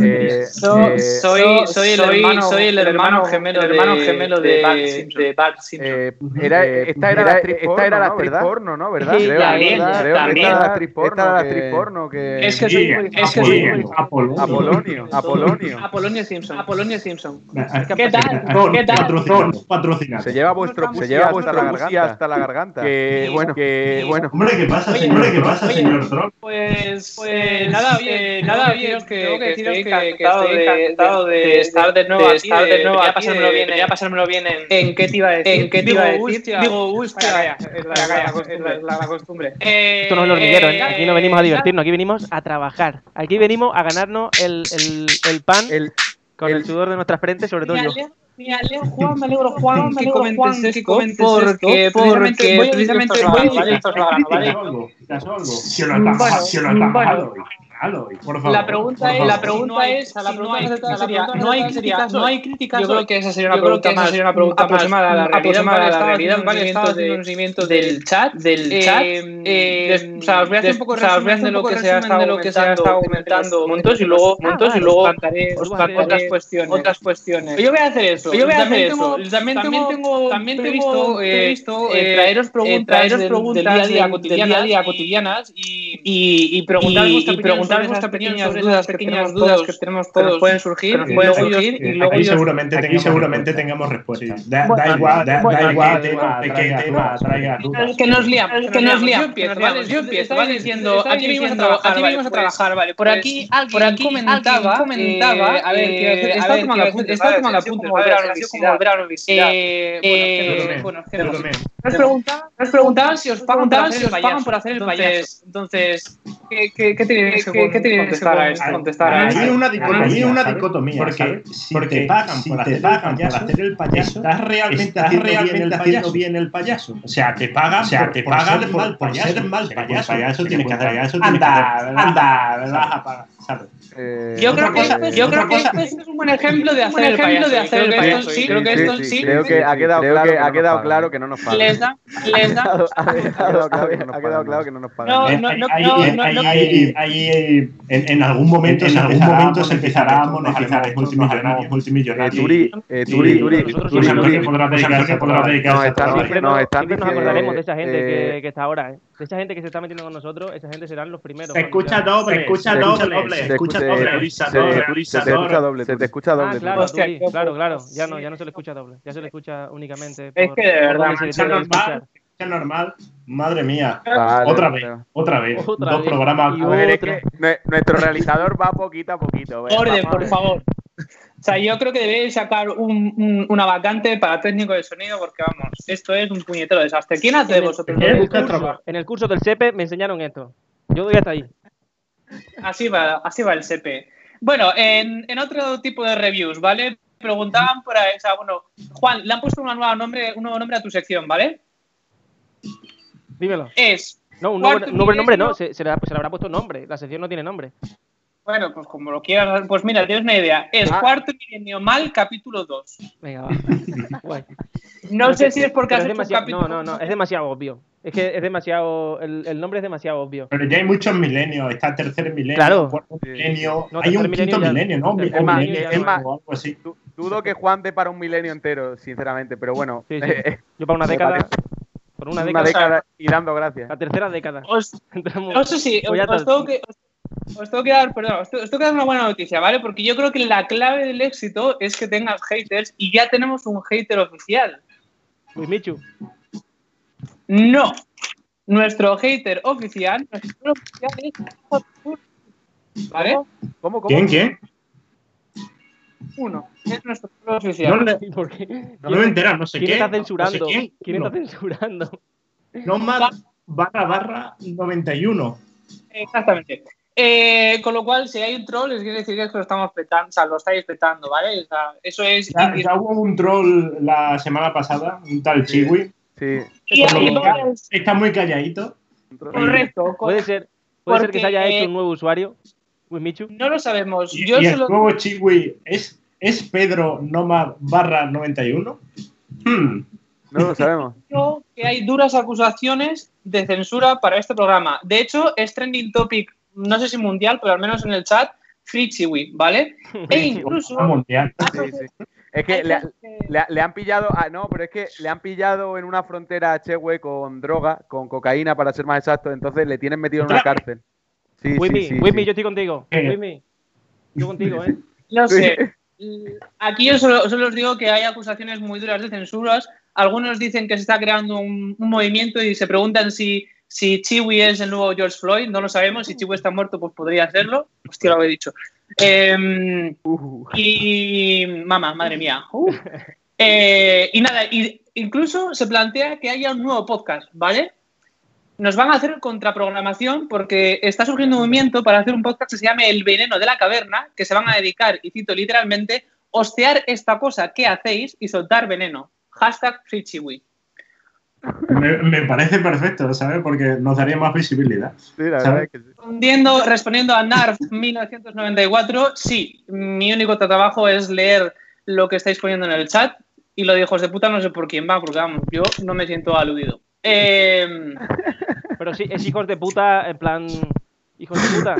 Eh, So- eh, soy, soy, el hermano, soy el hermano gemelo, el de, hermano gemelo de, de- Bart Simpson. de Bart Simpson. eh, era, esta era la actriz porno, esta era la actriz porno, ¿no? ¿Verdad? Sí, Creo, también, esta era la actriz porno. Esta era la actriz porno que... Es que soy muy- es que soy muy- Apolonio, Apolonio, Apolonio. Apolonio Simpson. Apolonio Simpson. ¿Qué tal? ¿Qué tal? Patrocinado. patrocinado. Se lleva vuestro Se se lleva lleva vuestra garganta. hasta la garganta. Que bueno, que bueno. Hombre, ¿qué pasa, señor? ¿Qué pasa, oye, señor Trump? Pues, pues nada, bien, nada, bien, que, que deciros estoy que- que encantado estoy de, encantado de, de- de estar de nuevo de aquí, estar de nuevo ya aquí, pasármelo de- bien, en- ya pasármelo bien en- ¿En qué te iba a decir? ¿En qué te iba a Digo, decir? Digo, hostia. Es la- costumbre. Eh, Esto no es el hormiguero, ¿eh? Aquí no venimos a eh, divertirnos, aquí venimos a trabajar. Aquí venimos a ganarnos el, el, el pan El, con el, el- sudor de nuestras frentes, sobre todo Me yo. alegro, me alegro, Juan, me alegro, Juan, me alegro, Juan, que esto, comentes porque esto, porque voy a precisamente decir voy a esto, decir esto, ¿vale? Lo has si lo has bueno. bajado hoy, por favor. La pregunta es, la pregunta No hay- es, no pregunta hay, críticas, no hay críticas. Yo creo que esa sería una pregunta más sería una pregunta más aproximada a la realidad, aproximada a la ¿vale? realidad, seguimiento del chat, del Eh, chat. eh, des- o sea, os voy a hacer un poco o sea, os voy a resumen hacer de lo que se ha resumen estado de lo que se ha estado comentando montos y luego Ah, montos y vale. luego Os otras cuestiones. otras cuestiones. Yo voy a hacer eso. Yo voy a hacer También eso. tengo- También también tengo, también tengo previsto eh, traeros preguntas, traeros del- preguntas del día a día cotidianas y, y, y preguntar pequeñas dudas que tenemos todos, que nos pueden surgir, nos y pueden luego surgir, ellos- y Aquí luego seguramente, aquí tengamos, seguramente respuesta. tengamos respuesta. Sí. Da, Bueno, da igual, da, bueno, da igual, que- tema que- nos liamos, que nos liamos, Yo empiezo, que nos liamos. ¿vale? Yo empiezo, Estáis ¿vale? diciendo, aquí venimos a trabajar, vale, pues, por pues, aquí alguien por aquí comentaba, alguien comentaba, eh, a ver, eh, ver, tomando apuntes, ¿vale? volver a la universidad. Eh, Eh, bueno, que no sé. perdóname. Nos preguntaban, nos preguntaban si os pagan por hacer si el os pagan payaso. por hacer el Entonces, entonces, ¿qué, qué, qué ¿Qué- tenéis que, tenéis que contestar a esto? contestar a Hay una dicotomía, una ¿sabes? dicotomía, porque ¿sabes? si te pagan por hacer el payaso, hacer el payaso, estás realmente estás haciendo bien realmente el haciendo bien el payaso. O sea, te pagan, o sea, te por pagan ser por, mal por payaso. ser mal payaso. tienes que hacer- payaso que anda, anda, me vas a pagar, ¿sabes? Eh, Yo creo que, cosa- yo creo que es un buen ejemplo de hacer el payaso. de hacer creo el que sí, creo que esto sí, creo que ha quedado creo claro que que ha quedado claro que no nos pagan. les da, les da. Ha quedado claro que no nos pagan. no. No, no, hay- no, hay- no, hay- no, hay- no. hay- hay- en, en algún momento, en algún momento se empezará a monetizar estos multimillonarios. Eh, multimillonarios. Turi, eh, Sí, Turi, Turi, Turi, podrá dedicarse, Nos están, diciendo, acordaremos de esa gente que, está ahora, ¿eh? De esa gente que se está metiendo con nosotros, esa gente serán los primeros. Se escucha doble, se escucha doble, se escucha escucha- doble, se- Orisa, se- doble, se te Orisa, escucha doble. se te escucha Ah, doble. claro, Hostia, claro. Ya no, ya no se le escucha doble. Ya se le escucha únicamente. Es que de verdad, que normal, normal. Madre mía. Vale, Otra vale. vez, otra vez. Otra Dos vez. programas. Ver, es que nuestro realizador va poquito a poquito. Orden, vamos por favor. O sea, yo creo que deberéis sacar un, un- una vacante para técnico de sonido porque, vamos, esto es un puñetero desastre. ¿Quién hace de vosotros? En el curso del CEPE me enseñaron esto. Yo doy hasta ahí. Así va, así va el CP. Bueno, en, en otro tipo de reviews, ¿vale? Preguntaban por ahí, o sea, bueno, Juan, le han puesto una nueva nombre, un nuevo nombre a tu sección, ¿vale? Dímelo. Es, No, un nuevo, un nuevo nombre no. Se, se le, se le habrá puesto nombre. La sección no tiene nombre. Bueno, pues como lo quieras, pues mira, tienes una idea. Es Ah. Cuarto Milenio Mal, capítulo 2. Venga, va. Guay. No sé si es porque has es hecho un capítulo. No, no, no. Es demasiado obvio. Es que es demasiado. El, el nombre es demasiado obvio. Pero ya hay muchos milenios. Está el tercer milenio, Claro. cuarto Sí. milenio. No, hay un quinto milenio ya- milenio, ¿no? tercer O milenio no algo así. Dudo que Juan dé para un milenio entero, sinceramente, pero bueno. Sí, sí. eh, Yo para una década. Por una una década. década y dando gracias. La tercera década. Os, Entramos- Eso sí, os, tengo que, os, os tengo que dar, perdón, os, tengo- os tengo que dar una buena noticia, ¿vale? Porque yo creo que la clave del éxito es que tengas haters y ya tenemos un hater oficial. Uy, Michu. No. Nuestro hater oficial, nuestro oficial es ¿Vale? ¿Cómo, cómo? ¿Quién, quién? Uno. Es nuestro hater No, oficial. le- ¿Y por qué? no me he enterado, no sé ¿Quién qué. está no sé censurando? quién. ¿Quién No. está censurando? Nomad barra barra 91. Exactamente. Eh, con lo cual, si hay un troll, es decir que lo estamos petando, o sea, lo estáis petando, ¿vale? O sea, eso es. Ya, ya hubo un troll la semana pasada, un tal Sí. Chiwi. Sí. Es Está muy calladito. correcto. Puede ser, puede ser que se haya hecho un nuevo usuario. Michu. No lo sabemos. Y, Yo y el solo. nuevo Chiwi es, es Pedro Nomad barra 91. Hmm. No lo sabemos. creo que hay duras acusaciones de censura para este programa. De hecho, es trending topic, no sé si mundial, pero al menos en el chat, Free Chiwi, ¿vale? E incluso mundial. Sí, sí. Es que le, le- le han pillado, ah, no, pero es que le han pillado en una frontera a Chehue con droga, con cocaína para ser más exacto, entonces le tienen metido en una cárcel. Sí, Wimmy, sí, Wimmy, sí. yo estoy contigo. Wimmy, yo contigo, ¿eh? No sé. Aquí yo solo, solo os digo que hay acusaciones muy duras de censuras. Algunos dicen que se está creando un, un movimiento y se preguntan si, si Chiwi es el nuevo George Floyd. No lo sabemos. Si Chiwi está muerto, pues podría serlo. Hostia, lo he dicho. Em, Uh, y. Mamá, madre mía. Uf. Eh, y nada, y incluso se plantea que haya un nuevo podcast, ¿vale? Nos van a hacer contraprogramación porque está surgiendo un movimiento para hacer un podcast que se llame El Veneno de la Caverna, que se van a dedicar, y cito literalmente, hostear esta cosa que hacéis y soltar veneno. Hashtag FreeChiwi. Me, me parece perfecto, ¿sabes? Porque nos daría más visibilidad. sí, la ¿Sabes? verdad es que sí. Respondiendo, respondiendo a NARF 1994, sí, mi único trabajo es leer lo que estáis poniendo en el chat y lo de hijos de puta no sé por quién va, porque vamos, yo no me siento aludido. Eh, Pero sí, es hijos de puta, en plan. Hijos de puta.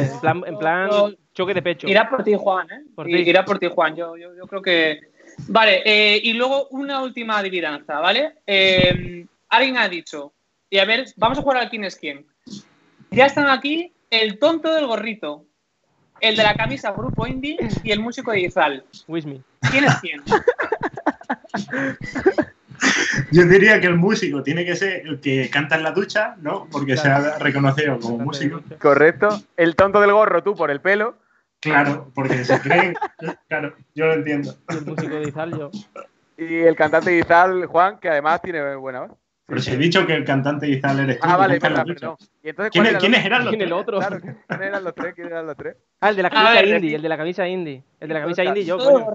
En plan, en plan choque de pecho. irá por ti, Juan, ¿eh? Por. Irá por ti, Juan. Yo, yo, yo creo que. Vale, eh, y luego una última adivinanza, ¿vale? Eh, alguien ha dicho, y a ver, vamos a jugar al quién es quién. Ya están aquí el tonto del gorrito, el de la camisa Grupo Indie y el músico de Izal. Wismy. ¿Quién es quién? Yo diría que el músico tiene que ser el que canta en la ducha, ¿no? Porque se ha reconocido como músico. Correcto. El tonto del gorro, tú por el pelo. Claro, porque se creen. Claro, yo lo entiendo. Y el músico de Izal, yo. Y el cantante de Izal, Juan, que además tiene buena voz. Pero si he dicho que el cantante de Izal eres tú. Ah, vale, verdad, perdón. ¿Y entonces ¿Quién- era ¿Quiénes eran los ¿Quién el tres? otro? Claro, ¿quiénes eran los tres? ¿Quiénes eran los tres? Ah, el de la camisa ver, indie, el de la camisa indie. El de la camisa indie, yo, coño.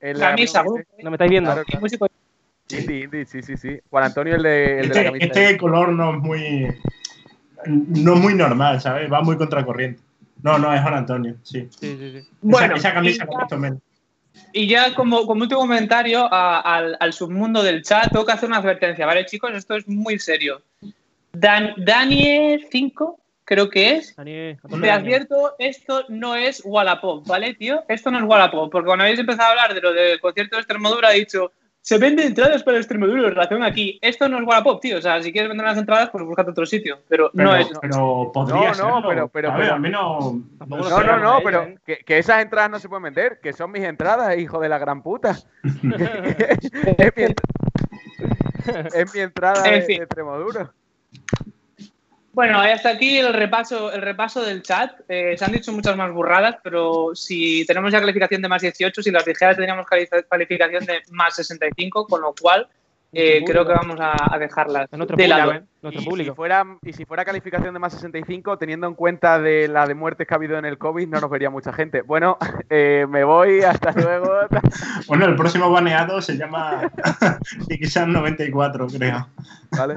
El Camisa No me estáis viendo. Claro, claro. músico Indie, indie, sí, sí, sí. Juan Antonio, el de, el de la Este, camisa. este color no es muy. No es muy normal, ¿sabes? Va muy contracorriente. No, no, es Juan Antonio, sí. Sí, sí, sí. Bueno, esa, esa camisa y ya- menos. Y ya como, como último comentario a- al, al submundo del chat, tengo que hacer una advertencia, ¿vale, chicos? Esto es muy serio. Dan, Daniel 5, creo que es. Dani, a tope, Te advierto, esto no es Wallapop, ¿vale, tío? Esto no es Wallapop, porque cuando habéis empezado a hablar de lo del concierto de Extremadura, he dicho, se venden entradas para Extremadura, en relación aquí. Esto no es Wallapop, tío. O sea, si quieres vender las entradas, pues búscate otro sitio. Pero, Pero, no es. pero podría No, no, pero- pero- pero- al menos. Tampoco lo No, no, no, ¿eh? pero que, que esas entradas no se pueden vender, que son mis entradas, hijo de la gran puta. es, mi, es mi entrada En de, fin. de Extremadura. Bueno, hasta aquí el repaso, el repaso del chat. Eh, se han dicho muchas más burradas, pero si tenemos ya calificación de más 18, si las dijeras tendríamos cali- calificación de más 65, con lo cual eh, creo que vamos a, a dejarlas Es nuestro de público, lado. ¿eh? Y público. si, fuera, y si fuera calificación de más 65, teniendo en cuenta de la de muertes que ha habido en el COVID, no nos vería mucha gente. Bueno, eh, me voy, hasta luego. Bueno, el próximo baneado se llama Xan94, creo. Vale.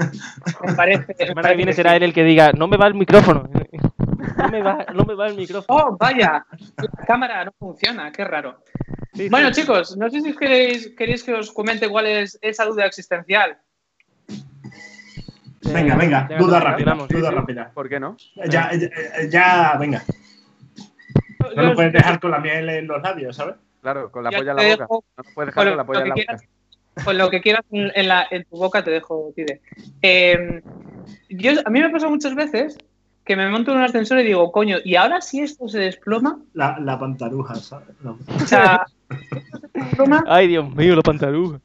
Me parece. La semana que viene será él el que diga, no me va el micrófono. No me va, no me va el micrófono. Oh, vaya, la cámara no funciona, qué raro. Sí, Bueno, sí. chicos, no sé si queréis, queréis que os comente cuál es esa duda existencial. Venga, venga, Ya, duda ya, rápida. tiramos. Duda sí. rápida. ¿Por qué no? Ya, ya, ya, venga. No Yo lo puedes dejar con la miel en los labios, ¿sabes? Claro, con la Ya polla en la boca. dejo No puedes con dejar lo, con la polla lo en la que boca. quieras, con lo que quieras en, en la, en tu boca te dejo, Tide. Eh, yo, a mí me pasa muchas veces que me monto en un ascensor y digo, coño, ¿y ahora si esto se desploma? La, la pantaruja, ¿sabes? No. O sea, Ay, Dios mío, la pantaruja.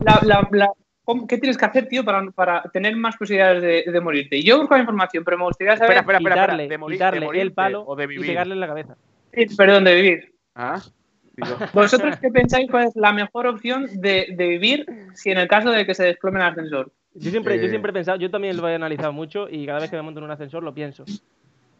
la- la- la- ¿cómo- ¿qué tienes que hacer, tío, para, para tener más posibilidades de, de morirte? Yo busco información, pero me gustaría saber, Espera, espera, espera. espera. quitarle, ¿De morir- quitarle de morirte el palo o de y vivir? pegarle en la cabeza. eh, perdón, de vivir. Ah, digo, ¿Vosotros qué pensáis cuál es la mejor opción de, de vivir si en el caso de que se desplome el ascensor? Yo siempre, yo Eh. siempre he pensado, yo también lo he analizado mucho y cada vez que me monto en un ascensor lo pienso.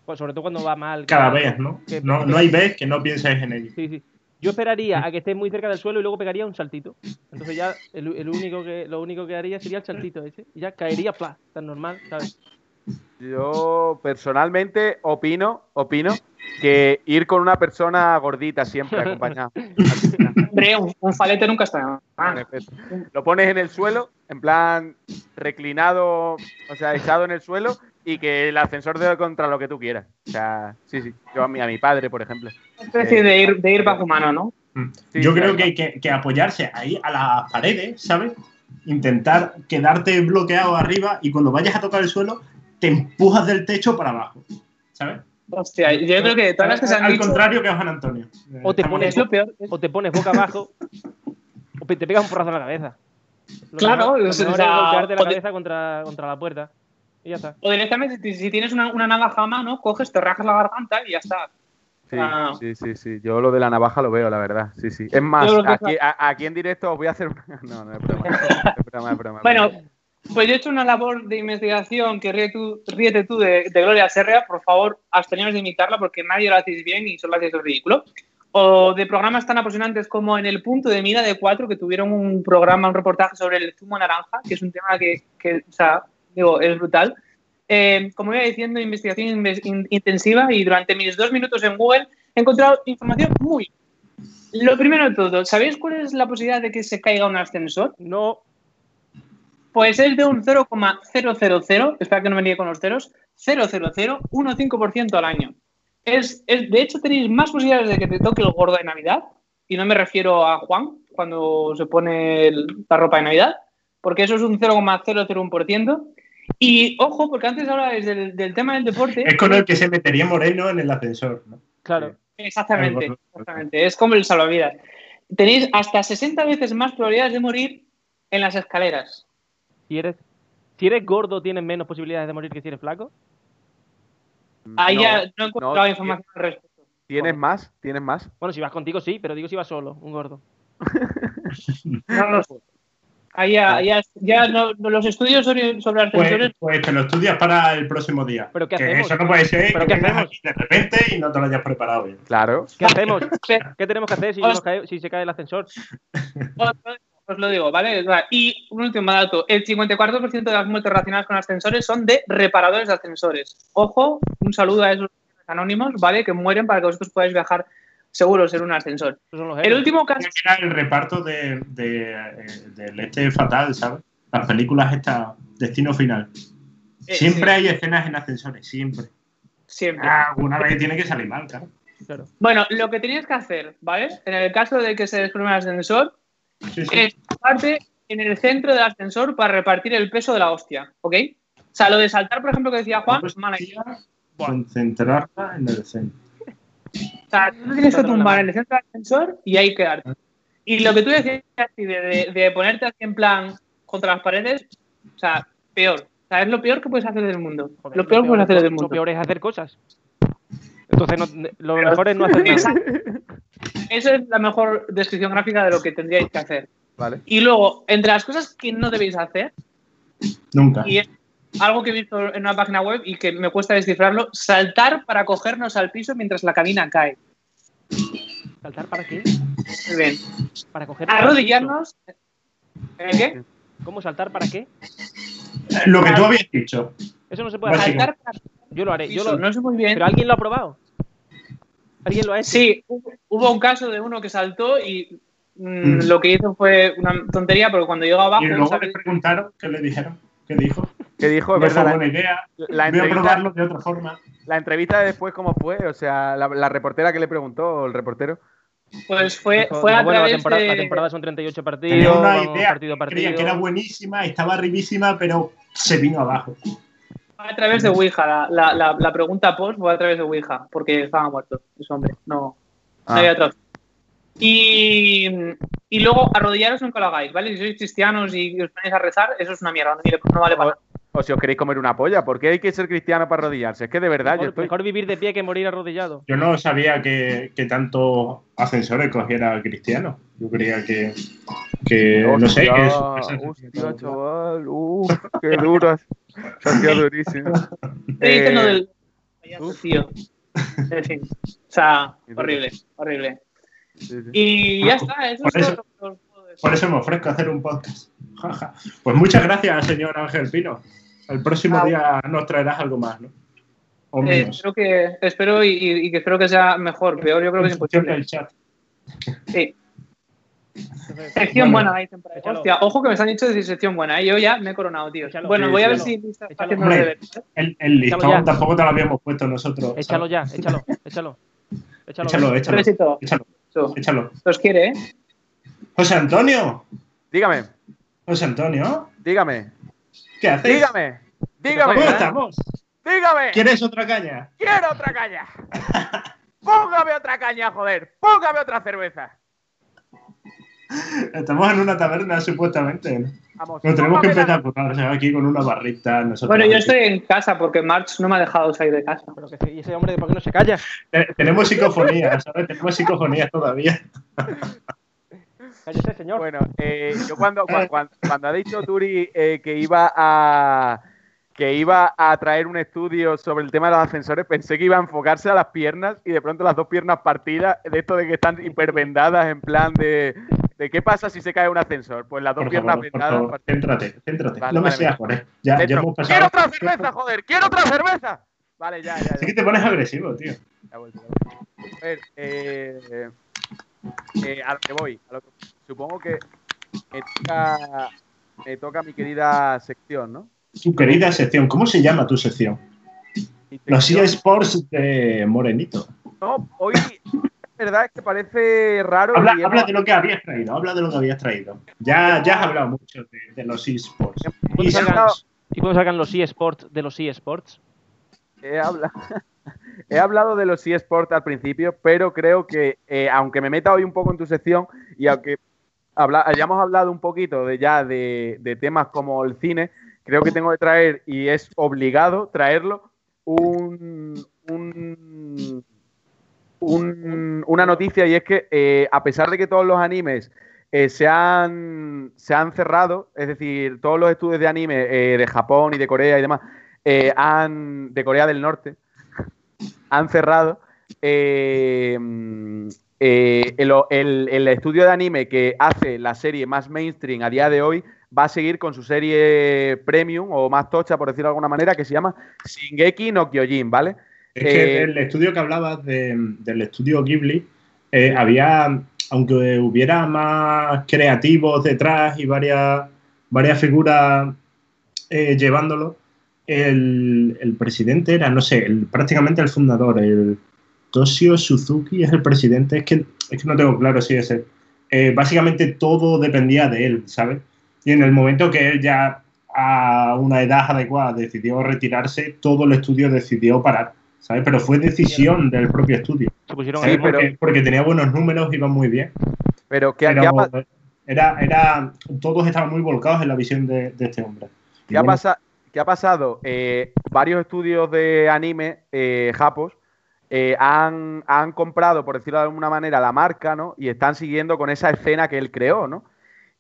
Pues sobre todo cuando va mal. Cada que- vez, ¿no? que- No, no hay vez que no pienses en ello. Sí, sí. Yo esperaría a que esté muy cerca del suelo y luego pegaría un saltito. Entonces ya el, el único que, lo único que haría sería el saltito ese. Y ya caería fla, tan normal, ¿sabes? yo personalmente opino, opino que ir con una persona gordita siempre acompañada. Hombre, un, un falete nunca está efecto. Lo pones en el suelo, en plan reclinado, o sea, echado en el suelo, y que el ascensor dé contra lo que tú quieras. O sea, sí, sí. Yo a mi, a mi padre, por ejemplo. Una especie de ir, de ir bajo mano, ¿no? Sí, Yo creo que hay que, que apoyarse ahí a las paredes, ¿sabes? Intentar quedarte bloqueado arriba y cuando vayas a tocar el suelo, te empujas del techo para abajo, ¿sabes? Hostia, yo creo que de todas las que se han Al dicho, contrario que Juan Antonio. O te pones- es lo peor. O te pones boca abajo o te pegas un porrazo en la cabeza. Lo Claro, mejor- lo o sea, mejor es golpearte la cabeza contra, contra la puerta. Y ya está. O directamente, si- tienes una, una navaja a mano, coges, te rajas la garganta y ya está. Sí, Ah. sí, sí, sí. Yo lo de la navaja lo veo, la verdad. Sí, sí. Es más, aquí, a- aquí en directo os voy a hacer. No, no es broma. Es broma, es broma. es Bueno, broma. pues yo he hecho una labor de investigación que ríe tú- ríete tú de, de Gloria Serra. Por favor, absteneos de imitarla porque nadie lo hacéis bien y solo hacéis el ridículo. O de programas tan apasionantes como En el punto de mira de cuatro, que tuvieron un programa, un reportaje sobre el zumo naranja, que es un tema que, que, o sea, digo, es brutal. Eh, como iba diciendo, investigación inves- in- intensiva y durante mis dos minutos en Google he encontrado información muy. Lo primero de todo, ¿sabéis cuál es la posibilidad de que se caiga un ascensor? No, Pues es de un 0,000, espera que no me líe con los ceros, 0,0015% al año. Es, es- de hecho, tenéis más posibilidades de que te toque el gordo de Navidad, y no me refiero a Juan cuando se pone el- la ropa de Navidad, porque eso es un 0,001%. Y ojo, porque antes hablabais del, del tema del deporte. Es con el que se metería Moreno en el ascensor, ¿no? claro. Exactamente, exactamente. Es como el salvavidas. Tenéis hasta 60 veces más probabilidades de morir en las escaleras. Si eres, si eres gordo, tienes menos posibilidades de morir que si eres flaco. Ahí No, ya no he encontrado no, información al respecto. ¿Tienes más? ¿Tienes más? Bueno, si vas contigo sí, pero digo si vas solo, un gordo. No lo sé. Ahí ya, ya, ya no- los estudios sobre, sobre ascensores. Pues, pues te lo estudias para el próximo día. ¿Pero qué que hacemos? eso no puede ser ¿Pero que qué aquí de repente y no te lo hayas preparado bien. Claro. ¿Qué hacemos? ¿Qué tenemos que hacer si, Os- nos cae- si se cae el ascensor? os, os lo digo, ¿vale? Y un último dato: el 54% de las muertes relacionadas con ascensores son de reparadores de ascensores. Ojo, un saludo a esos anónimos, ¿vale? Que mueren para que vosotros podáis viajar seguros en un ascensor. El último caso. era el reparto de, de, eh, del este fatal, ¿sabes? Las películas estas, Destino Final. eh, Siempre sí, hay escenas en ascensores, siempre. siempre. Alguna vez tiene que salir mal, claro. Claro. Bueno, lo que tenías que hacer, ¿vale? En el caso de que se desplome el ascensor, Sí, sí. es parte en el centro del ascensor para repartir el peso de la hostia, ¿ok? O sea, lo de saltar, por ejemplo, que decía Juan, Pues, mala idea. Concentrarla en el centro. O sea, tú tienes que tumbar en el centro del ascensor y ahí quedarte. Y lo que tú decías de, de- de ponerte así en plan contra las paredes, o sea, peor. O sea, es lo peor que puedes hacer del mundo. Joder, lo peor que puedes hacer del lo mundo. peor es hacer cosas. Entonces, no- lo mejor es no hacer nada. Esa es la mejor descripción gráfica de lo que tendríais que hacer. Vale. Y luego, entre las cosas que no debéis hacer, Nunca. y es algo que he visto en una página web y que me cuesta descifrarlo, saltar para cogernos al piso mientras la cabina cae. ¿Saltar para qué? Muy bien. Para. Arrodillarnos. ¿En qué? ¿Cómo saltar para qué? Eh, Lo que tú habías dicho. Eso no se puede hacer. Saltar para Yo lo haré. Yo lo... No sé muy bien. Pero alguien lo ha probado. ¿Alguien lo ha hecho? Sí, hubo- un caso de uno que saltó y mm, Mm. lo que hizo fue una tontería, porque cuando llegó abajo, Y luego ¿sabes? le preguntaron qué le dijeron. ¿Qué dijo? ¿Qué dijo? Es No verdad. buena idea. La, la Voy a entrevista, probarlo de otra forma. la entrevista de después, ¿cómo fue? O sea, la, la reportera que le preguntó, o el reportero. pues fue, Dijo- fue a bueno, la través temporada, de... la temporada son 38 partidos. Tenía una vamos idea. partido. Creía que era buenísima, estaba arribísima, pero se vino abajo. fue a través de Ouija. La, la, la, la pregunta post fue a través de Ouija, porque estaba muerto ese hombre. No, no Ah. había otra opción. Y, y luego, arrodillaros nunca lo hagáis, ¿vale? Si sois cristianos y os ponéis a rezar, eso es una mierda, no, vale- no vale para nada. O si os queréis comer una polla, ¿por qué hay que ser cristiano para arrodillarse? Es que de verdad, yo Mejor, estoy. mejor vivir de pie que morir arrodillado. Yo no sabía que, que tantos ascensores cogiera cristiano. Yo creía que, que no sé, que eso- Hostia, chaval. Uf, qué duras. Se hacía durísimo. Eh, del payaso, tío. En fin. O sea, horrible, horrible. sí, sí. Y ya está, eso Por es eso- todo. Por eso me ofrezco a hacer un podcast. Pues muchas gracias, señor Ángel Pino. El próximo Ah, día nos traerás algo más, ¿no? O Eh, menos. espero que, espero y, y- y que espero que sea mejor. Peor, yo creo que es imposible. del chat. Sí. Sección Bueno, buena, dicen por ahí. échalo. Hostia, ojo que me están dicho de sección buena. ¿eh? Yo ya me he coronado, tío. Échalo. bueno, voy a sí, ver échalo. si Lisa está Échalo. haciendo. El, el listón ya. tampoco te lo habíamos puesto nosotros. échalo ya, échalo, échalo. Échalo. Échalo, échalo, échalo, Eso. échalo. Los quiere, ¿eh? José Antonio, Dígame, José Antonio, dígame, ¿qué haces? dígame, ¿Cómo dígame, estamos? dígame. ¿Quieres otra caña? ¡Quiero otra caña! ¡Póngame otra caña, joder! ¡Póngame otra cerveza! Estamos en una taberna, supuestamente. ¿no? Vamos, Nos tenemos que empezar a currar, o sea, aquí con una barrita. Nosotros Bueno, yo aquí. estoy en casa porque March no me ha dejado salir de casa. Pero que, ¿Y ese hombre por qué no se calla? Eh, Tenemos psicofonía, ¿sabes? Tenemos psicofonía todavía. Cállese, señor. Bueno, eh, yo cuando, cua- cuan- cuando, ha dicho Turi eh, que iba a que iba a traer un estudio sobre el tema de los ascensores, pensé que iba a enfocarse a las piernas y de pronto las dos piernas partidas, de esto de que están hipervendadas en plan de, de qué pasa si se cae un ascensor. Pues las dos Por piernas favor, por vendadas. favor, partidas. céntrate, céntrate. Vale, no me vale, seas, venga. joder. Ya, ya hemos pasado. ¡Quiero otra cerveza, joder! ¡Quiero otra cerveza! Vale, ya, ya, ya. Sí que te pones agresivo, tío. Ya vuelvo, ya vuelvo. A ver, eh, eh, a lo que voy. a lo que- supongo que me toca, me toca mi querida sección, ¿no? Tu querida sección, ¿cómo se llama tu sección? Los eSports de Morenito. No, hoy la verdad es que parece raro. Habla, habla hemos- de lo que habías traído, habla de lo que habías traído. Ya, ya has hablado mucho de, de los eSports. ¿Cuándo Y ¿Y cuándo salgan los eSports de los eSports? he, habla- he hablado de los eSports al principio, pero creo que, eh, aunque me meta hoy un poco en tu sección y aunque habla- hablado un poquito de ya de, temas como el cine, creo que tengo que traer, y es obligado traerlo, un, un- un- una noticia y es que eh, a pesar de que todos los animes eh, se, han, se han cerrado, es decir, todos los estudios de anime eh, de Japón y de Corea y demás, han, de Corea del Norte, han cerrado. Eh, el, el- el estudio de anime que hace la serie más mainstream a día de hoy va a seguir con su serie premium o más tocha, por decirlo de alguna manera, que se llama Shingeki no Kyojin, ¿vale? Es que Eh, el estudio que hablabas de- del estudio Ghibli, eh, había, aunque hubiera más creativos detrás y varias, varias figuras llevándolo, el, el presidente era, no sé, el- prácticamente el fundador, el Toshio Suzuki es el presidente, es que, es que no tengo claro si es él. Eh, básicamente todo dependía de él, ¿sabes? Y en el momento que él ya a una edad adecuada decidió retirarse, todo el estudio decidió parar, ¿sabes? Pero fue decisión del propio estudio, pero- porque, porque tenía buenos números, iban muy bien. Pero ¿qué, Pero qué ha, pa- era, era, todos estaban muy volcados en la visión de, de este hombre. ¿Qué ha, pasa- qué ha pasado? Eh, varios estudios de anime eh, japos eh, han, han comprado, por decirlo de alguna manera, la marca, ¿no? Y están siguiendo con esa escena que él creó, ¿no?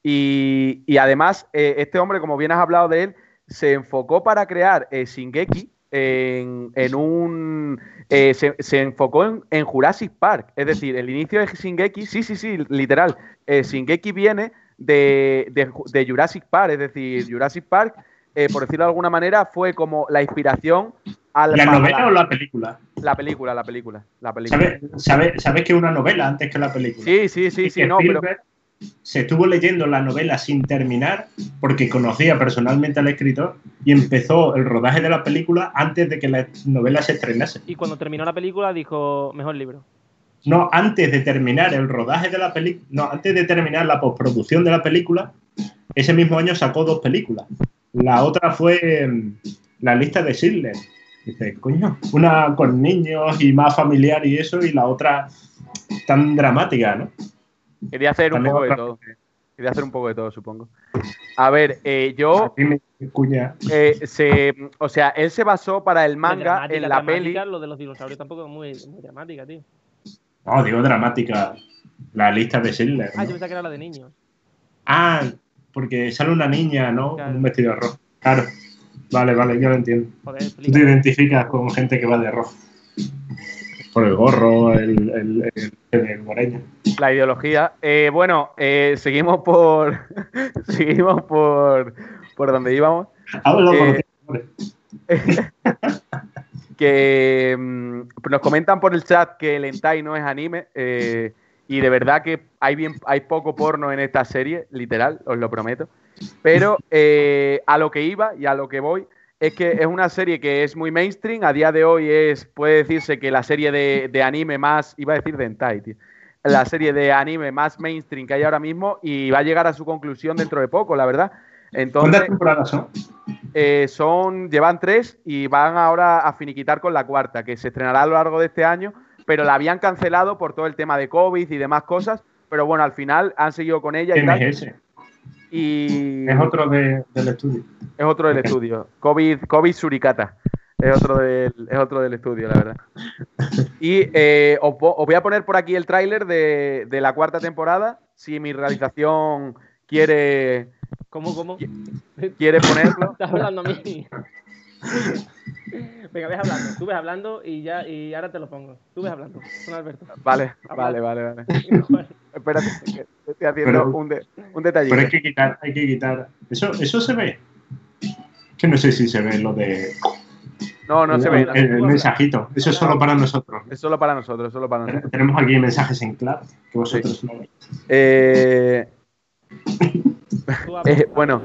Y, y además, eh, este hombre, como bien has hablado de él, se enfocó para crear eh, Shingeki en, en un... eh, se, se enfocó en, en Jurassic Park. Es decir, el inicio de Shingeki, sí, sí, sí, literal. Shingeki viene de, de Jurassic Park, es decir, Jurassic Park, eh, por decirlo de alguna manera, fue como la inspiración a la, ¿La para novela la- o la película? la película, la película, la película. ¿Sabes, sabes, sabes que es una novela antes que la película? Sí, sí, sí, Y sí, no, pero Spielberg se estuvo leyendo la novela sin terminar porque conocía personalmente al escritor y empezó el rodaje de la película antes de que la novela se estrenase. Y cuando terminó la película dijo, mejor libro. No, antes de terminar el rodaje de la película, no, antes de terminar la postproducción de la película, ese mismo año sacó dos películas. La otra fue mm, La lista de Schindler. Dice, coño, una con niños y más familiar y eso, y la otra tan dramática, ¿no? quería hacer un poco de todo. Quería hacer un poco de todo, supongo. A ver, eh, yo, eh, se, o sea, él se basó para el manga en la peli. Lo de los dinosaurios tampoco es muy, muy dramática, tío. No, digo dramática. La lista de Schindler. Ah, ¿no? yo pensaba que era la de niños. Ah, porque sale una niña, ¿no? Claro. Con un vestido rojo. Claro. Vale, vale, yo lo entiendo. Joder, Tú te identificas con gente que va de rojo. Por el gorro, el, el, el, el moreño. La ideología. Eh, bueno, eh, seguimos por. seguimos por. por donde íbamos. Háblalo por Eh, hombre. que mm, nos comentan por el chat que el hentai no es anime. eh, y de verdad que hay, bien, hay poco porno en esta serie, literal, os lo prometo. Pero eh, a lo que iba y a lo que voy es que es una serie que es muy mainstream. A día de hoy es, puede decirse que la serie de, de anime más, iba a decir de hentai, tío, la serie de anime más mainstream que hay ahora mismo y va a llegar a su conclusión dentro de poco, la verdad. Entonces, ¿Cuántas temporadas son? eh, son, llevan tres y van ahora a finiquitar con la cuarta, que se estrenará a lo largo de este año, pero la habían cancelado por todo el tema de COVID y demás cosas. Pero bueno, al final han seguido con ella y ¿Quién tal. es ese? Y Es otro de- del estudio. es otro del estudio. COVID, COVID Suricata. Es otro del, es otro del estudio, la verdad. Y eh, os voy a poner por aquí el tráiler de, de la cuarta temporada. Si mi realización quiere, ¿Cómo, cómo? quiere ponerlo. Estás hablando a mí. Venga, ves hablando. Tú ves hablando y ya y ahora te lo pongo. Tú ves hablando. Con Alberto. Vale, vale, vale, vale. Espérate, que estoy haciendo Pero- un, de- un detallito. Pero hay que quitar, hay que quitar. Eso, eso se ve. Que no sé si se ve lo de No, no se ve. el, el mensajito. Eso es solo para nosotros. Es solo para nosotros, es solo para nosotros. Tenemos aquí mensajes en claro que vosotros no veis. Eh. Eh, bueno,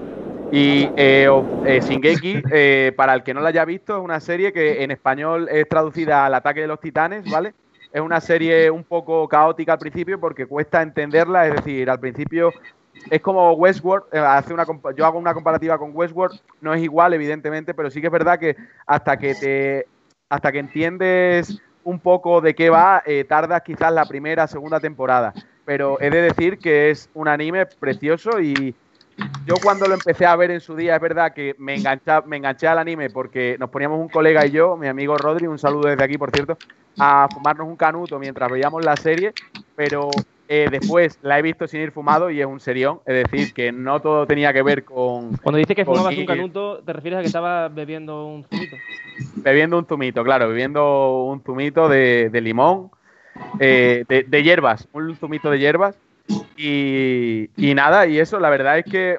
y eh, eh, Shingeki, eh, para el que no la haya visto, es una serie que en español es traducida al ataque de los titanes, ¿vale? Es una serie un poco caótica al principio porque cuesta entenderla, es decir, al principio es como Westworld, eh, hace una, yo hago una comparativa con Westworld, no es igual evidentemente, pero sí que es verdad que hasta que te hasta que entiendes un poco de qué va, eh, tardas quizás la primera, segunda temporada. Pero he de decir que es un anime precioso y yo cuando lo empecé a ver en su día, es verdad que me, engancha, me enganché al anime porque nos poníamos un colega y yo, mi amigo Rodri, un saludo desde aquí, por cierto, a fumarnos un canuto mientras veíamos la serie, pero eh, después la he visto sin ir fumado y es un serión, es decir, que no todo tenía que ver con Cuando dices que fumabas un canuto, ¿te refieres a que estabas bebiendo un zumito? bebiendo un zumito, claro, bebiendo un zumito de, de limón, eh, de, de hierbas, un zumito de hierbas. Y, y nada, y eso, la verdad es que